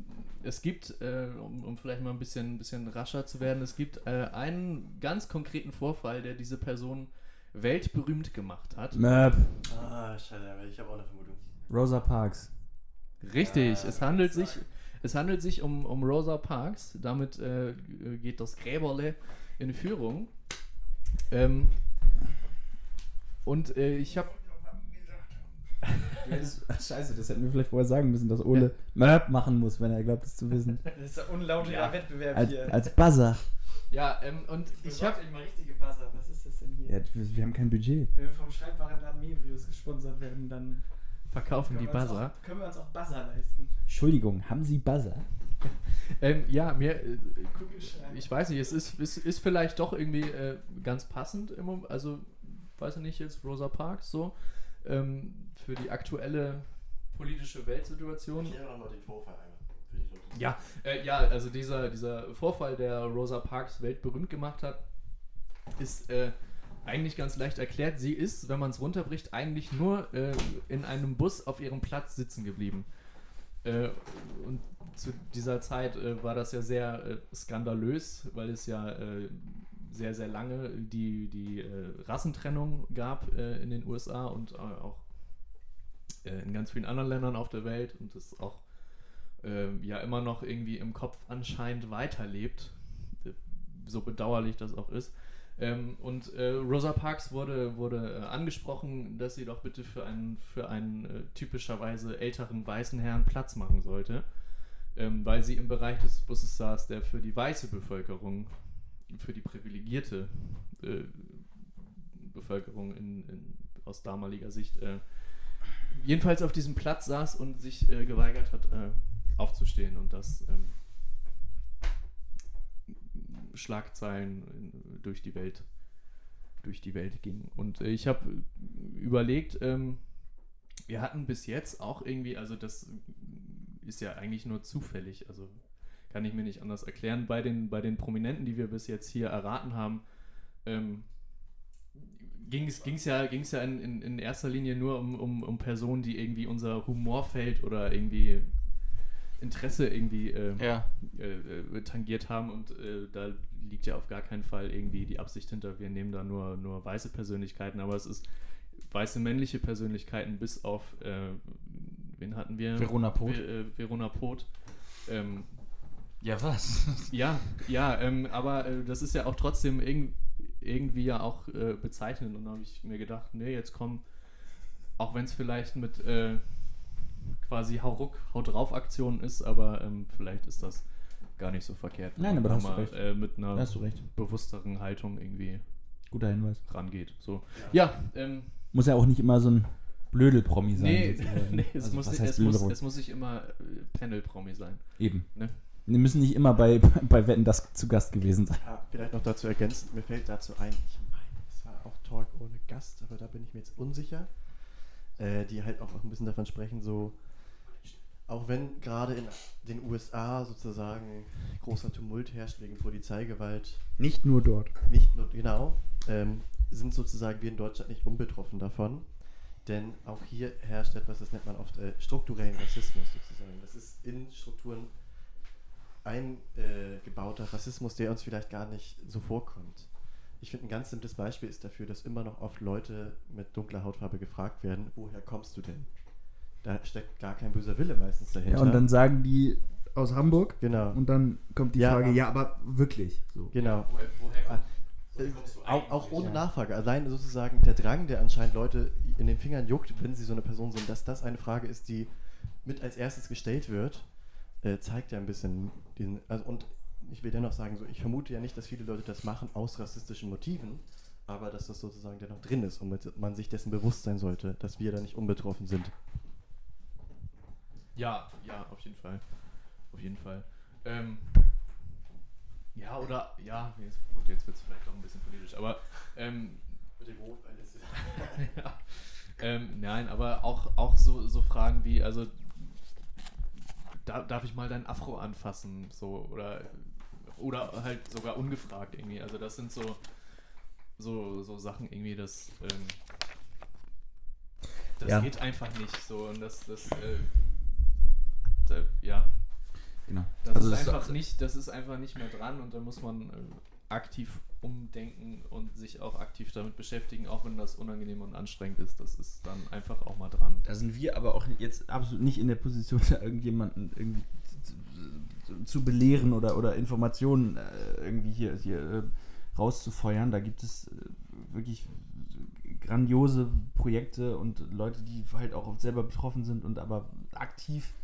es gibt, äh, um, um vielleicht mal ein bisschen, bisschen rascher zu werden, es gibt äh, einen ganz konkreten Vorfall, der diese Person weltberühmt gemacht hat. Möp. Ah, schade, aber ich habe auch eine Vermutung. Rosa Parks. Richtig, Ja, es handelt ich sich, es handelt sich um, um Rosa Parks. Damit äh, geht das Gräberle in Führung. Ähm, und äh, ich habe scheiße, das hätten wir vielleicht vorher sagen müssen, dass Ole Möp machen muss, wenn er glaubt, es zu wissen. Das ist ein unlautiger Ja. Wettbewerb Als, hier. als Buzzer. ja ähm, und ich Besorgt habe mal richtige Buzzer. Was ist das denn hier? Ja, wir wir haben kein Budget. Wenn wir vom Schreibwarenladen Mebrius gesponsert werden, dann verkaufen die Buzzer. Auch, können wir uns auch Buzzer leisten. Entschuldigung, haben Sie Buzzer? Ähm, ja, mir, äh, ich weiß nicht, es ist, ist, ist vielleicht doch irgendwie äh, ganz passend im Moment, also weiß ich nicht jetzt, Rosa Parks so, ähm, für die aktuelle politische Weltsituation. Ich noch mal den Vorfall Leute. Ja, äh, ja, also dieser, dieser Vorfall, der Rosa Parks weltberühmt gemacht hat, ist äh, eigentlich ganz leicht erklärt. Sie ist, wenn man es runterbricht, eigentlich nur äh, in einem Bus auf ihrem Platz sitzen geblieben. Äh, und zu dieser Zeit äh, war das ja sehr äh, skandalös, weil es ja äh, sehr, sehr lange die, die äh, Rassentrennung gab in den USA und auch in ganz vielen anderen Ländern auf der Welt und es auch ja immer noch irgendwie im Kopf anscheinend weiterlebt, so bedauerlich das auch ist. Ähm, und äh, Rosa Parks wurde, wurde äh, angesprochen, dass sie doch bitte für einen, für einen äh, typischerweise älteren weißen Herrn Platz machen sollte, ähm, weil sie im Bereich des Busses saß, der für die weiße Bevölkerung, für die privilegierte äh, Bevölkerung in, in, aus damaliger Sicht äh, jedenfalls auf diesem Platz saß und sich äh, geweigert hat, aufzustehen und das ähm, Schlagzeilen durch die Welt durch die Welt ging. Und äh, ich habe überlegt, ähm, wir hatten bis jetzt auch irgendwie, also das ist ja eigentlich nur zufällig, also kann ich mir nicht anders erklären, bei den, bei den Prominenten, die wir bis jetzt hier erraten haben, ähm, ging es ja, ging's ja in, in, in erster Linie nur um, um, um Personen, die irgendwie unser Humorfeld oder irgendwie Interesse irgendwie äh, Ja. äh, tangiert haben und äh, da liegt ja auf gar keinen Fall irgendwie die Absicht hinter, wir nehmen da nur, nur weiße Persönlichkeiten, aber es ist weiße männliche Persönlichkeiten bis auf, äh, wen hatten wir? Verona Poth. Ver, äh, Verona Poth. Ähm, Ja, was? ja, ja, ähm, aber das ist ja auch trotzdem irg irgendwie ja auch äh, bezeichnend und da habe ich mir gedacht, nee, jetzt komm, auch wenn es vielleicht mit äh, quasi Hau ruck, Hau drauf Aktion ist, aber ähm, vielleicht ist das gar nicht so verkehrt. wenn Nein, man aber da hast du mal, recht. Äh, mit einer Da hast du recht. bewussteren Haltung irgendwie Guter Hinweis. rangeht. So. Ja, ähm, Muss ja auch nicht immer so ein Blödel-Promi sein. nee, sozusagen. nee es, Also, muss, was nicht- heißt es, muss, Blödel-Promi? es muss nicht immer äh, Panel-Promi sein. Eben. Ne? Wir müssen nicht immer bei, bei Wetten das zu Gast gewesen sein. Ja, vielleicht noch dazu ergänzen, mir fällt dazu ein, ich meine, es war auch Talk ohne Gast, aber da bin ich mir jetzt unsicher, äh, die halt auch ein bisschen davon sprechen, so, auch wenn gerade in den USA sozusagen großer Tumult herrscht wegen Polizeigewalt, Nicht nur dort. nicht nur, genau, ähm, sind sozusagen wir in Deutschland nicht unbetroffen davon, denn auch hier herrscht etwas, das nennt man oft äh, strukturellen Rassismus sozusagen. Das ist in Strukturen eingebauter Rassismus, der uns vielleicht gar nicht so vorkommt. Ich finde, ein ganz simples Beispiel ist dafür, dass immer noch oft Leute mit dunkler Hautfarbe gefragt werden, woher kommst du denn? Da steckt gar kein böser Wille meistens dahinter. Ja, und dann sagen die aus Hamburg genau. und dann kommt die Ja, Frage, aber- ja, aber wirklich. So. Genau. Woher, woher Ah, kommst du Auch, eigentlich, auch ohne ja. Nachfrage. Allein sozusagen der Drang, der anscheinend Leute in den Fingern juckt, wenn sie so eine Person sind, dass das eine Frage ist, die mit als erstes gestellt wird, äh, zeigt ja ein bisschen diesen. Also und ich will dennoch sagen, so, ich vermute ja nicht, dass viele Leute das machen aus rassistischen Motiven, aber dass das sozusagen dennoch drin ist und mit- man sich dessen bewusst sein sollte, dass wir da nicht unbetroffen sind. Ja, ja, auf jeden Fall. Auf jeden Fall. Ähm, ja, oder, ja, jetzt, gut, jetzt wird es vielleicht auch ein bisschen politisch, aber, ähm, ja, ähm, nein, aber auch, auch so, so Fragen wie, also, da, darf ich mal dein Afro anfassen, so, oder, oder halt sogar ungefragt irgendwie, also das sind so, so, so Sachen irgendwie, das, ähm, das Ja. geht einfach nicht so und das, das, äh, da, ja, Genau. das Also ist das- einfach nicht, das ist einfach nicht mehr dran und da muss man äh, aktiv umdenken und sich auch aktiv damit beschäftigen, auch wenn das unangenehm und anstrengend ist. Das ist dann einfach auch mal dran. Da sind wir aber auch jetzt absolut nicht in der Position, da irgendjemanden irgendwie zu, belehren oder, oder Informationen äh, irgendwie hier, hier äh, rauszufeuern. Da gibt es äh, wirklich grandiose Projekte und Leute, die halt auch selber betroffen sind und aber aktiv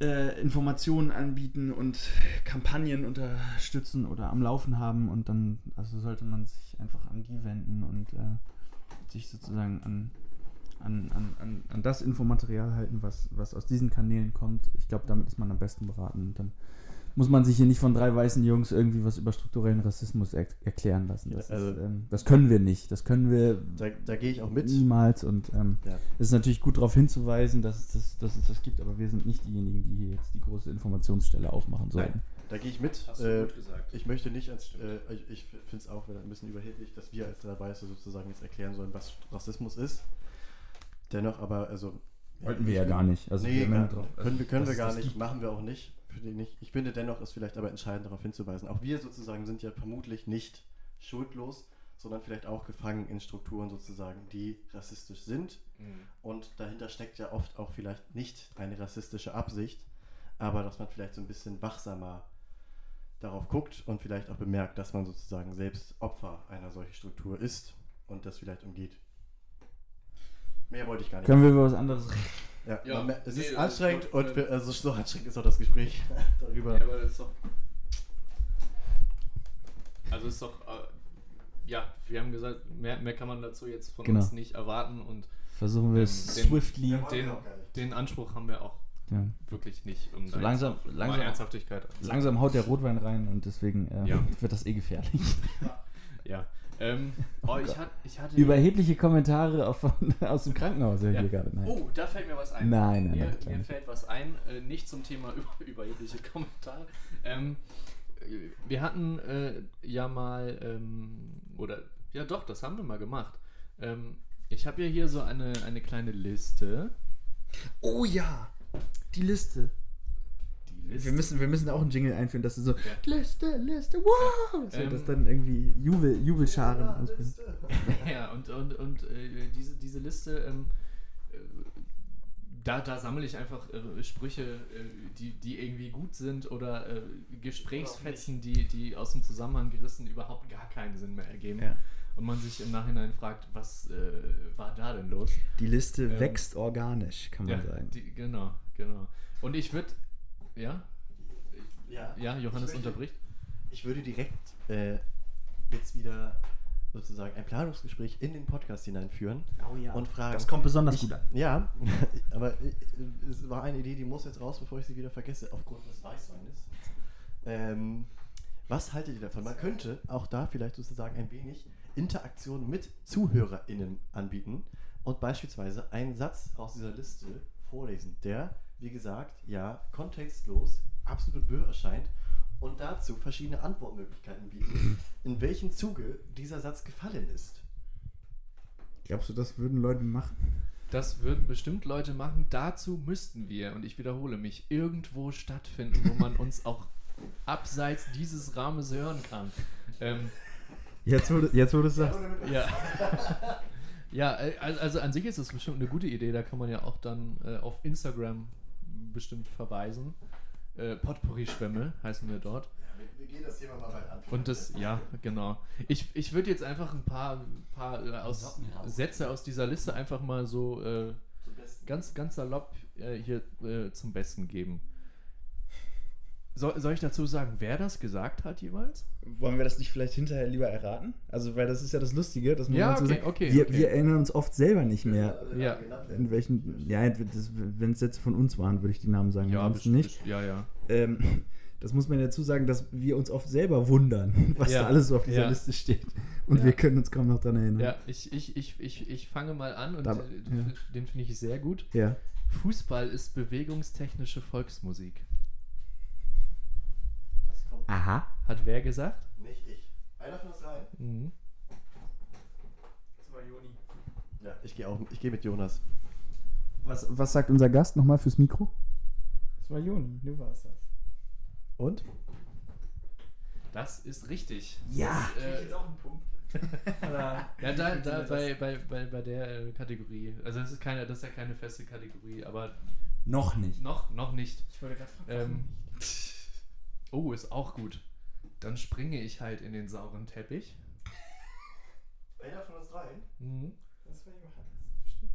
äh, Informationen anbieten und Kampagnen unterstützen oder am Laufen haben und dann also sollte man sich einfach an die wenden und äh, sich sozusagen an, an, an, an, an das Infomaterial halten, was, was aus diesen Kanälen kommt. Ich glaube, damit ist man am besten beraten. Und dann muss man sich hier nicht von drei weißen Jungs irgendwie was über strukturellen Rassismus er erklären lassen. Das, Also- ist, ähm, das können wir nicht. Das können wir Da, da gehe ich auch mit. niemals. Und ähm, Ja. es ist natürlich gut darauf hinzuweisen, dass es, das, dass es das gibt, aber wir sind nicht diejenigen, die hier jetzt die große Informationsstelle aufmachen sollten. Da gehe ich mit. Hast du Äh, gut gesagt. Ich möchte nicht, als, äh, ich, ich finde es auch wieder ein bisschen überheblich, dass wir als drei Weiße sozusagen jetzt erklären sollen, was Rassismus ist. Dennoch aber, also. Wollten wir ja gar nicht. Also nee, wir gar, drauf- also, können, wir, können wir gar nicht, machen wir auch nicht. Nicht. Ich finde dennoch ist vielleicht aber entscheidend darauf hinzuweisen. Auch wir sozusagen sind ja vermutlich nicht schuldlos, sondern vielleicht auch gefangen in Strukturen sozusagen, die rassistisch sind. Mhm. Und dahinter steckt ja oft auch vielleicht nicht eine rassistische Absicht, aber dass man vielleicht so ein bisschen wachsamer darauf guckt und vielleicht auch bemerkt, dass man sozusagen selbst Opfer einer solchen Struktur ist und das vielleicht umgeht. Mehr wollte ich gar nicht. Können wir über was anderes reden? ja, Ja, man es nee, ist anstrengend ist und gut, wir, also so anstrengend ist auch das Gespräch darüber. Ja, aber das ist doch. Also ist doch. Äh, ja, wir haben gesagt, mehr, mehr kann man dazu jetzt von Genau. uns nicht erwarten und versuchen wir Ähm, es den- swiftly. Den, nicht. den Anspruch haben wir auch Ja. wirklich nicht. Um So langsam- langsam- Ernsthaftigkeit. Langsam haut der Rotwein rein und deswegen äh, Ja. wird das eh gefährlich. Ja. Ähm, oh, ich, Gott. hat, ich hatte. Überhebliche Kommentare auf, aus dem Krankenhaus ich Ja. hier gerade. Nein. Oh, da fällt mir was ein. Nein, nein, mir, nein, mir fällt was ein, äh, nicht zum Thema über, überhebliche Kommentare. Ähm, äh, wir hatten äh, ja mal, ähm, oder ja doch, das haben wir mal gemacht. Ähm, ich habe ja hier so eine, eine kleine Liste. Oh ja, die Liste. Liste. Wir müssen, wir müssen auch einen Jingle einführen, dass du so Ja. Liste, Liste, wow! So, Ähm, dass dann irgendwie Jubel, Jubelscharen Ja. Liste. Ja, und, und, und äh, diese, diese Liste, ähm, äh, da, da sammle ich einfach äh, Sprüche, äh, die, die irgendwie gut sind oder äh, Gesprächsfetzen, die, die aus dem Zusammenhang gerissen überhaupt gar keinen Sinn mehr ergeben. Ja. Und man sich im Nachhinein fragt, was äh, war da denn los? Die Liste Ähm, wächst organisch, kann man ja, sagen. Die, genau, genau. Und ich würde, ja, Ja, ja, Johannes ich möchte- unterbricht. Ich würde direkt äh, jetzt wieder sozusagen ein Planungsgespräch in den Podcast hineinführen Oh ja. und fragen. Das kommt besonders ich, gut an. Ja, aber äh, es war eine Idee, die muss jetzt raus, bevor ich sie wieder vergesse, aufgrund des Weißweines. Ähm, was haltet ihr davon? Man könnte auch da vielleicht sozusagen ein wenig Interaktion mit ZuhörerInnen anbieten und beispielsweise einen Satz aus dieser Liste vorlesen, der, wie gesagt, ja, kontextlos, absolut wirr erscheint und dazu verschiedene Antwortmöglichkeiten bieten, in welchem Zuge dieser Satz gefallen ist. Glaubst du, das würden Leute machen? Das würden bestimmt Leute machen. Dazu müssten wir, und ich wiederhole mich, irgendwo stattfinden, wo man uns auch abseits dieses Rahmens hören kann. Ähm, Jetzt, wo du, jetzt, wo du es sagst. ja. ja, al- also an sich ist das bestimmt eine gute Idee. Da kann man ja auch dann äh, auf Instagram bestimmt verweisen. Äh, Potpourri-Schwämme heißen wir dort. Wir gehen das Thema mal weit an. Und das, ja, genau. Ich, ich würde jetzt einfach ein paar, paar äh, aus, Sätze aus dieser Liste einfach mal so äh, ganz, ganz salopp äh, hier äh, zum Besten geben. So, soll ich dazu sagen, wer das gesagt hat jeweils? Wollen wir das nicht vielleicht hinterher lieber erraten? Also, weil das ist ja das Lustige, dass man Ja, so okay, sagt, okay, wir, okay. wir erinnern uns oft selber nicht mehr, Ja. in welchen, ja, wenn es Sätze von uns waren, würde ich die Namen sagen, ansonsten best- nicht. Ja, ja. Ähm, das muss man ja dazu sagen, dass wir uns oft selber wundern, was Ja, da alles so auf dieser ja. Liste steht. Und Ja. wir können uns kaum noch daran erinnern. Ja, ich, ich, ich, ich, ich fange mal an und Da- äh, ja. den finde ich sehr gut. Ja. Fußball ist bewegungstechnische Volksmusik. Aha. Hat wer gesagt? nicht ich. Einer von uns rein. Mhm. Das war Joni. Ja, ich gehe auch. Ich gehe mit Jonas. Was, was sagt unser Gast nochmal fürs Mikro? Das war Joni, du warst das. Und? Das ist richtig. Ja. Das, äh, jetzt auch einen Punkt. Ja, da, da bei, bei, bei, bei der äh, Kategorie. Also das ist keine, das ist ja keine feste Kategorie, aber Noch nicht. noch, noch nicht. Ich wollte gerade fragen. Ähm, oh, ist auch gut. Dann springe ich halt in den sauren Teppich. Einer von uns rein. Mhm. Das war Johannes. Bestimmt.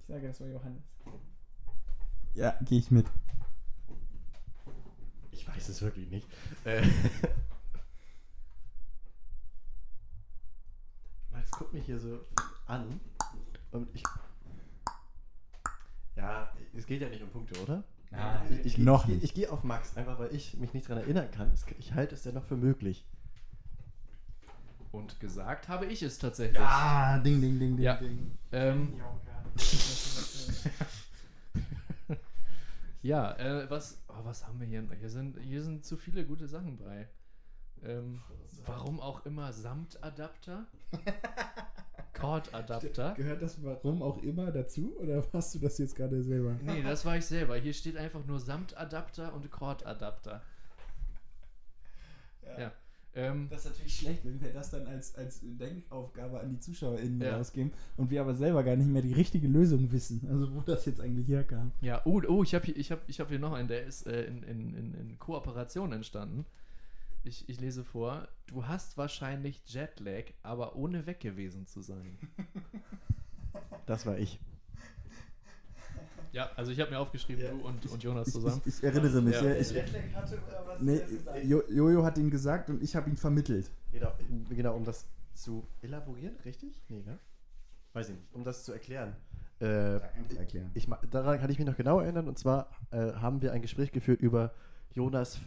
Ich sage, das war Johannes. Ja, gehe ich mit. Ich weiß es wirklich nicht. Äh, Max guckt mich hier so an und ich. Ja, es geht ja nicht um Punkte, oder? Nein. Ich, ich, Noch ich, nicht. Ich, gehe auf Max, einfach weil ich mich nicht daran erinnern kann. Ich halte es dennoch für möglich. Und gesagt habe ich es tatsächlich. Ah, ding, ding, ding, ding, Ja. ding. Ähm, ja, äh, was, oh, was haben wir hier? Hier sind, hier sind zu viele gute Sachen bei. Ähm, warum auch immer Samtadapter? Chordadapter? Gehört das warum auch immer dazu? Oder hast du das jetzt gerade selber? Nee, das war ich selber. Hier steht einfach nur Samtadapter und Chordadapter. Ja. Ähm, Das ist natürlich schlecht, wenn wir das dann als, als Denkaufgabe an die ZuschauerInnen Ja. rausgeben und wir aber selber gar nicht mehr die richtige Lösung wissen. Also wo das jetzt eigentlich herkam. ja, oh, oh ich habe hier, ich hab, ich hab hier noch einen, der ist äh, in, in, in, in Kooperation entstanden. Ich, ich lese vor, du hast wahrscheinlich Jetlag, aber ohne weg gewesen zu sein. Das war ich. Ja, also ich habe mir aufgeschrieben, Ja. du und, und Jonas Ich, zusammen. ich, ich erinnere mich. Ja. Ja. Ich, nee, jo, Jojo hat ihn gesagt und ich habe ihn vermittelt. Genau, genau, um das zu elaborieren, richtig? Nee, ne? Weiß ich nicht. Um das zu erklären. Äh, erklären. ich, ma- daran kann ich mich noch genau erinnern. Und zwar äh, haben wir ein Gespräch geführt über Jonas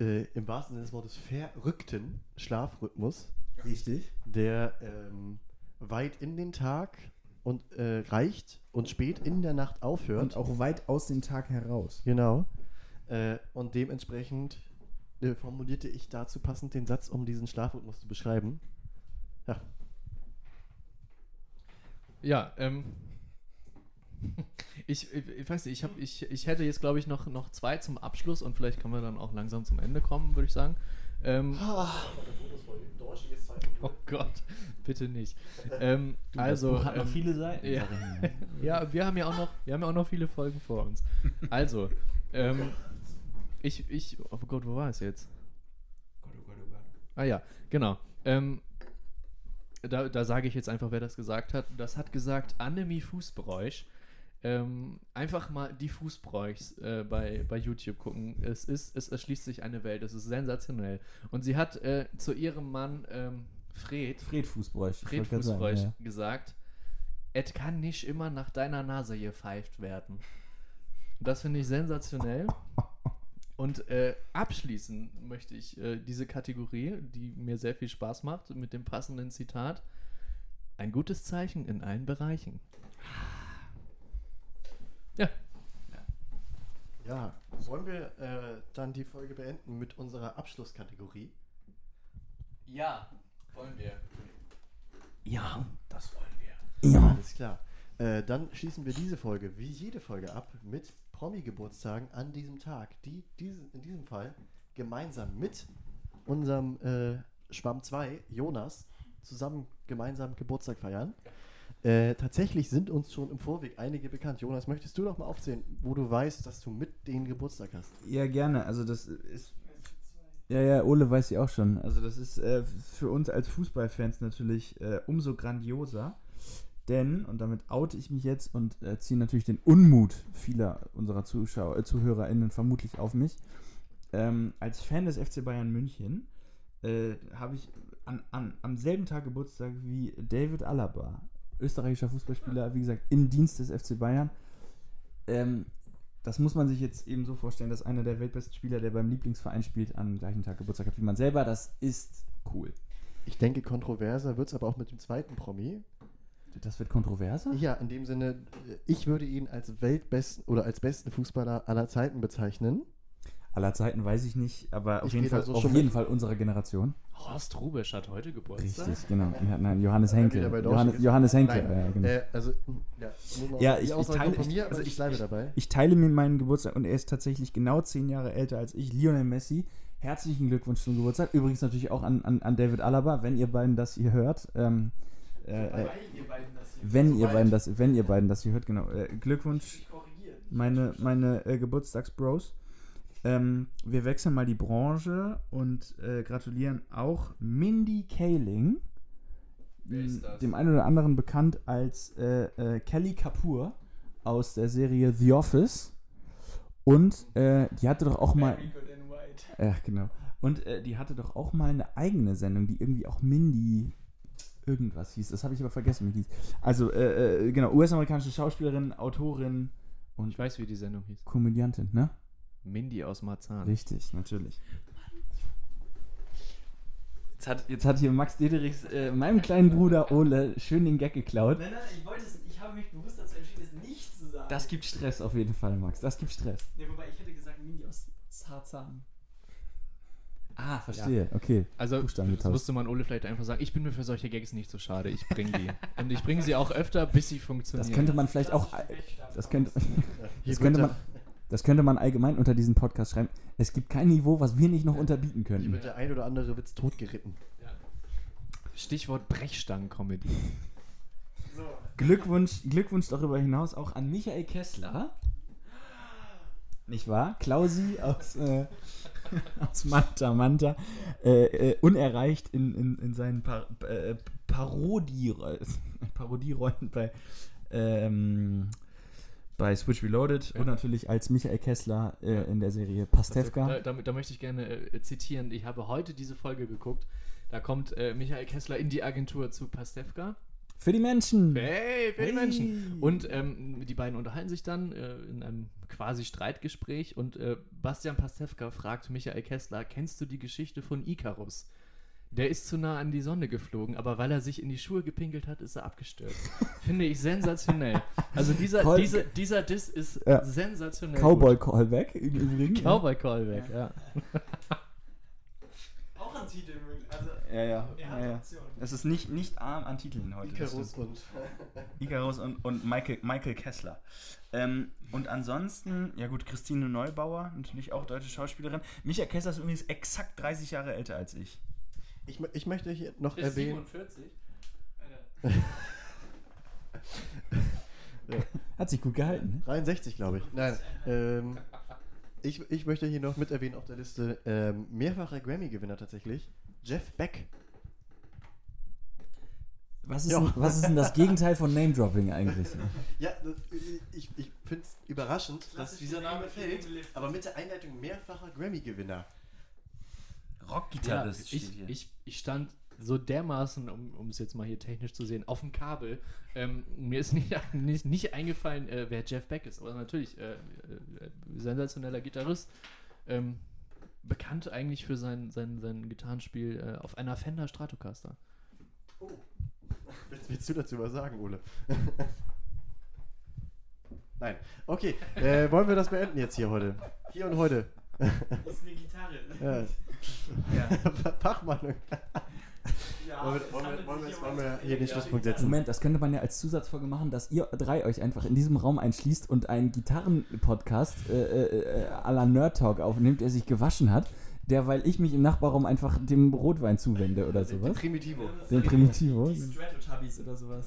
äh, im wahrsten Sinne des Wortes verrückten Schlafrhythmus, Richtig. der ähm, weit in den Tag und äh, reicht und spät in der Nacht aufhört. Und auch weit aus dem Tag heraus. Genau. Äh, und dementsprechend äh, formulierte ich dazu passend den Satz, um diesen Schlafrhythmus zu beschreiben. Ja, Ja, ähm. Ich, ich, ich weiß nicht, ich, hab, ich, ich hätte jetzt, glaube ich, noch, noch zwei zum Abschluss und vielleicht können wir dann auch langsam zum Ende kommen, würde ich sagen. Ähm, oh Gott, bitte nicht. Ähm, also, das Buch hat noch ähm, viele Seiten. ja. ja, wir haben ja auch noch, wir haben ja auch noch viele Folgen vor uns. Also, ähm, ich, ich, oh Gott, wo war es jetzt? Ah ja, genau. Ähm, da da sage ich jetzt einfach, wer das gesagt hat. Das hat gesagt Annemie Fußbräuch. Ähm, einfach mal die Fußbräuchs äh, bei, bei YouTube gucken. Es ist, es erschließt sich eine Welt. Es ist sensationell. Und sie hat äh, zu ihrem Mann ähm, Fred, Fred Fußbräuch. Fred grad sagen, Fußbräuch ja. gesagt, es kann nicht immer nach deiner Nase gepfeift werden. Das finde ich sensationell. Und äh, abschließen möchte ich äh, diese Kategorie, die mir sehr viel Spaß macht, mit dem passenden Zitat. Ein gutes Zeichen in allen Bereichen. Ja, Ja, wollen wir äh, dann die Folge beenden mit unserer Abschlusskategorie? ja, wollen wir. Ja, Das wollen wir. ja. Alles klar. Äh, dann schließen wir diese Folge, wie jede Folge, ab mit Promi-Geburtstagen an diesem Tag, die diese, in diesem Fall gemeinsam mit unserem äh, Schwamm 2, Jonas, zusammen gemeinsam Geburtstag feiern. Äh, tatsächlich sind uns schon im Vorweg einige bekannt. Jonas, möchtest du doch mal aufzählen, wo du weißt, dass du mit denen Geburtstag hast? Ja, gerne. Also das ist. Ja, ja, Ole weiß ich auch schon. Also das ist äh, für uns als Fußballfans natürlich äh, umso grandioser. Denn, und damit oute ich mich jetzt und äh, ziehe natürlich den Unmut vieler unserer Zuschauer, äh, ZuhörerInnen vermutlich auf mich. Ähm, als Fan des FC Bayern München äh, habe ich an, an, am selben Tag Geburtstag wie David Alaba, österreichischer Fußballspieler, wie gesagt, im Dienst des FC Bayern. Ähm, das muss man sich jetzt eben so vorstellen, dass einer der weltbesten Spieler, der beim Lieblingsverein spielt, am gleichen Tag Geburtstag hat wie man selber. Das ist cool. Ich denke, kontroverser wird es aber auch mit dem zweiten Promi. Das wird kontroverser? Ja, in dem Sinne, äh, ich würde ihn als weltbesten oder als besten Fußballer aller Zeiten bezeichnen. Aller Zeiten weiß ich nicht, aber auf jeden, Fall, so auf jeden. Fall unserer Generation. Horst Rubesch hat heute Geburtstag. Richtig, genau. Ja, nein, Johannes Henkel. Johannes. Johannes Henkel. Nein. Ja, genau. Äh, also, ja, Ja, ich- ich teile- mir, also ich, ich- bleibe ich- dabei. Ich teile mir meinen Geburtstag und er ist tatsächlich genau zehn Jahre älter als ich. Lionel Messi. Herzlichen Glückwunsch zum Geburtstag. Übrigens natürlich auch an, an, an David Alaba, wenn ihr beiden das hier hört. Ähm, äh, äh, Weil ihr beiden das hier wenn ihr beiden das, wenn ihr beiden das hier hört, genau. Äh, Glückwunsch, meine, meine äh, Geburtstagsbros. Ähm, wir wechseln mal die Branche und äh, gratulieren auch Mindy Kaling, Wer ist das? dem einen oder anderen bekannt als äh, äh, Kelly Kapoor aus der Serie The Office. Und äh, die hatte doch auch mal. Ja, genau. Und äh, die hatte doch auch mal eine eigene Sendung, die irgendwie auch Mindy irgendwas hieß. Das habe ich aber vergessen, wie die hieß. Also, äh, äh, genau, US-amerikanische Schauspielerin, Autorin und Ich weiß, wie die Sendung hieß. Komödiantin, ne? Mindy aus Marzahn. Richtig, natürlich. Jetzt hat, jetzt hat hier Max Dederichs äh, meinem kleinen Bruder Ole schön den Gag geklaut. Nein, nein, ich wollte es, ich habe mich bewusst dazu entschieden, es nicht zu sagen. Das gibt Stress auf jeden Fall, Max. Das gibt Stress. Nee, wobei ich hätte gesagt, Mindy aus Sarzahn. Ah, verstehe. Okay. Also, musste man Ole vielleicht einfach sagen. Ich bin mir für solche Gags nicht so schade. Ich bringe die. Und ich bringe sie auch öfter, bis sie funktionieren. Das könnte man vielleicht auch. Das könnte, das könnte man. Das könnte man allgemein unter diesen Podcast schreiben. Es gibt kein Niveau, was wir nicht noch unterbieten der, hier wird der ein oder andere Witz totgeritten. Stichwort Brechstangen-Comedy. So. Glückwunsch, Glückwunsch darüber hinaus auch an Michael Kessler. Nicht wahr? Klausi aus, äh, aus Manta Manta. Äh, äh, unerreicht in, in, in seinen Par äh, Parodie Parodierollen bei, ähm, bei Switch Reloaded Ja. und natürlich als Michael Kessler äh, Ja. in der Serie Also, Pastewka. da, da, da möchte ich gerne äh, zitieren. Ich habe heute diese Folge geguckt. Da kommt äh, Michael Kessler in die Agentur zu Pastewka. Für die Menschen. Hey, für die Hey. Menschen. Und ähm, die beiden unterhalten sich dann äh, in einem quasi Streitgespräch und äh, Bastian Pastewka fragt Michael Kessler, kennst du die Geschichte von Icarus? Der ist zu nah an die Sonne geflogen, aber weil er sich in die Schuhe gepinkelt hat, ist er abgestürzt. Finde ich sensationell. Also dieser, Call- dieser, dieser Diss ist Ja. sensationell. Cowboy Callback im Übrigen. gut. Cowboy Callback, ja. Auch ein Titel übrigens. Also, Ja, ja. er hat ja, ja. Optionen. Es ist nicht, nicht arm an Titeln heute. Icarus und. Icarus und, und Michael, Michael Kessler. Ähm, und ansonsten, ja gut, Christine Neubauer, natürlich auch deutsche Schauspielerin. Michael Kessler ist übrigens exakt 30 Jahre älter als ich. Ich, ich möchte hier noch Ist erwähnen. 47? Hat sich gut gehalten, ne? 63, glaube ich. Nein. Ähm, ich, ich möchte hier noch mit erwähnen auf der Liste ähm, mehrfacher Grammy-Gewinner tatsächlich. Jeff Beck. Was ist, denn, was ist denn das Gegenteil von Name-Dropping eigentlich? Ja, das, ich, ich finde es überraschend, dass Klassisch dieser Name fällt, aber mit der Einleitung mehrfacher Grammy-Gewinner. Ja, Rockgitarrist ich, steht hier. ich, ich stand so dermaßen, um um es jetzt mal hier technisch zu sehen, auf dem Kabel. Ähm, mir ist nicht, nicht, nicht eingefallen, äh, wer Jeff Beck ist. Aber natürlich, äh, äh, sensationeller Gitarrist. Ähm, bekannt eigentlich für sein, sein, sein Gitarrenspiel äh, auf einer Fender Stratocaster. Was willst du dazu was sagen, Ole? Nein. Okay, äh, wollen wir das beenden jetzt hier heute? Hier und heute. Ist eine Gitarre. Ja. Ja. Fachmeinung. Ja, Wollen wir, wollen wir, wollen wir, wollen wir hier den Schlusspunkt setzen? Moment, das könnte man ja als Zusatzfolge machen, dass ihr drei euch einfach in diesem Raum einschließt und einen Gitarren-Podcast äh, äh, äh, à la Nerd Talk aufnimmt, der sich gewaschen hat, der, weil ich mich im Nachbarraum einfach dem Rotwein zuwende oder sowas. Primitivo. Den Primitivo. Die Stratotubbies oder sowas.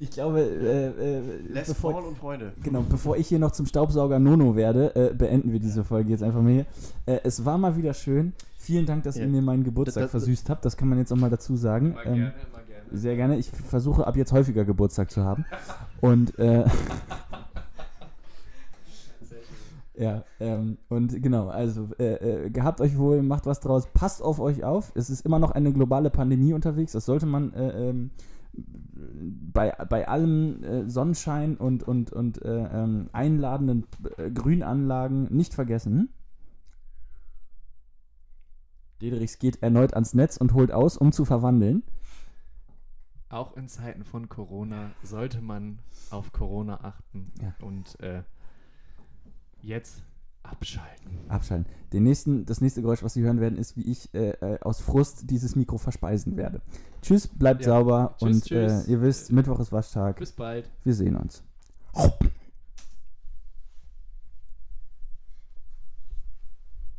Ich glaube, äh, äh, Les bevor, Paul und Freunde. Genau, bevor ich hier noch zum Staubsauger Nono werde, äh, beenden wir diese Folge jetzt einfach mal hier. Äh, es war mal wieder schön. Vielen Dank, dass Ja. ihr mir meinen Geburtstag Das- das- versüßt habt. Das kann man jetzt auch mal dazu sagen. Mal Ähm, gerne, mal gerne. sehr gerne. Ich versuche ab jetzt häufiger Geburtstag zu haben. Und äh, ja, ähm, und genau, also äh, äh, gehabt euch wohl, macht was draus, passt auf euch auf. Es ist immer noch eine globale Pandemie unterwegs. Das sollte man äh, ähm, bei, bei allem äh, Sonnenschein und, und, und äh, ähm, einladenden äh, Grünanlagen nicht vergessen. Dederichs geht erneut ans Netz und holt aus, um zu verwandeln. Auch in Zeiten von Corona sollte man auf Corona achten Ja. und äh, jetzt abschalten. Abschalten. Den nächsten, das nächste Geräusch, was Sie hören werden, ist, wie ich äh, äh, aus Frust dieses Mikro verspeisen werde. Tschüss, bleibt Ja. sauber Tschüss, und tschüss. Äh, ihr wisst, Mittwoch ist Waschtag. Bis bald. Wir sehen uns.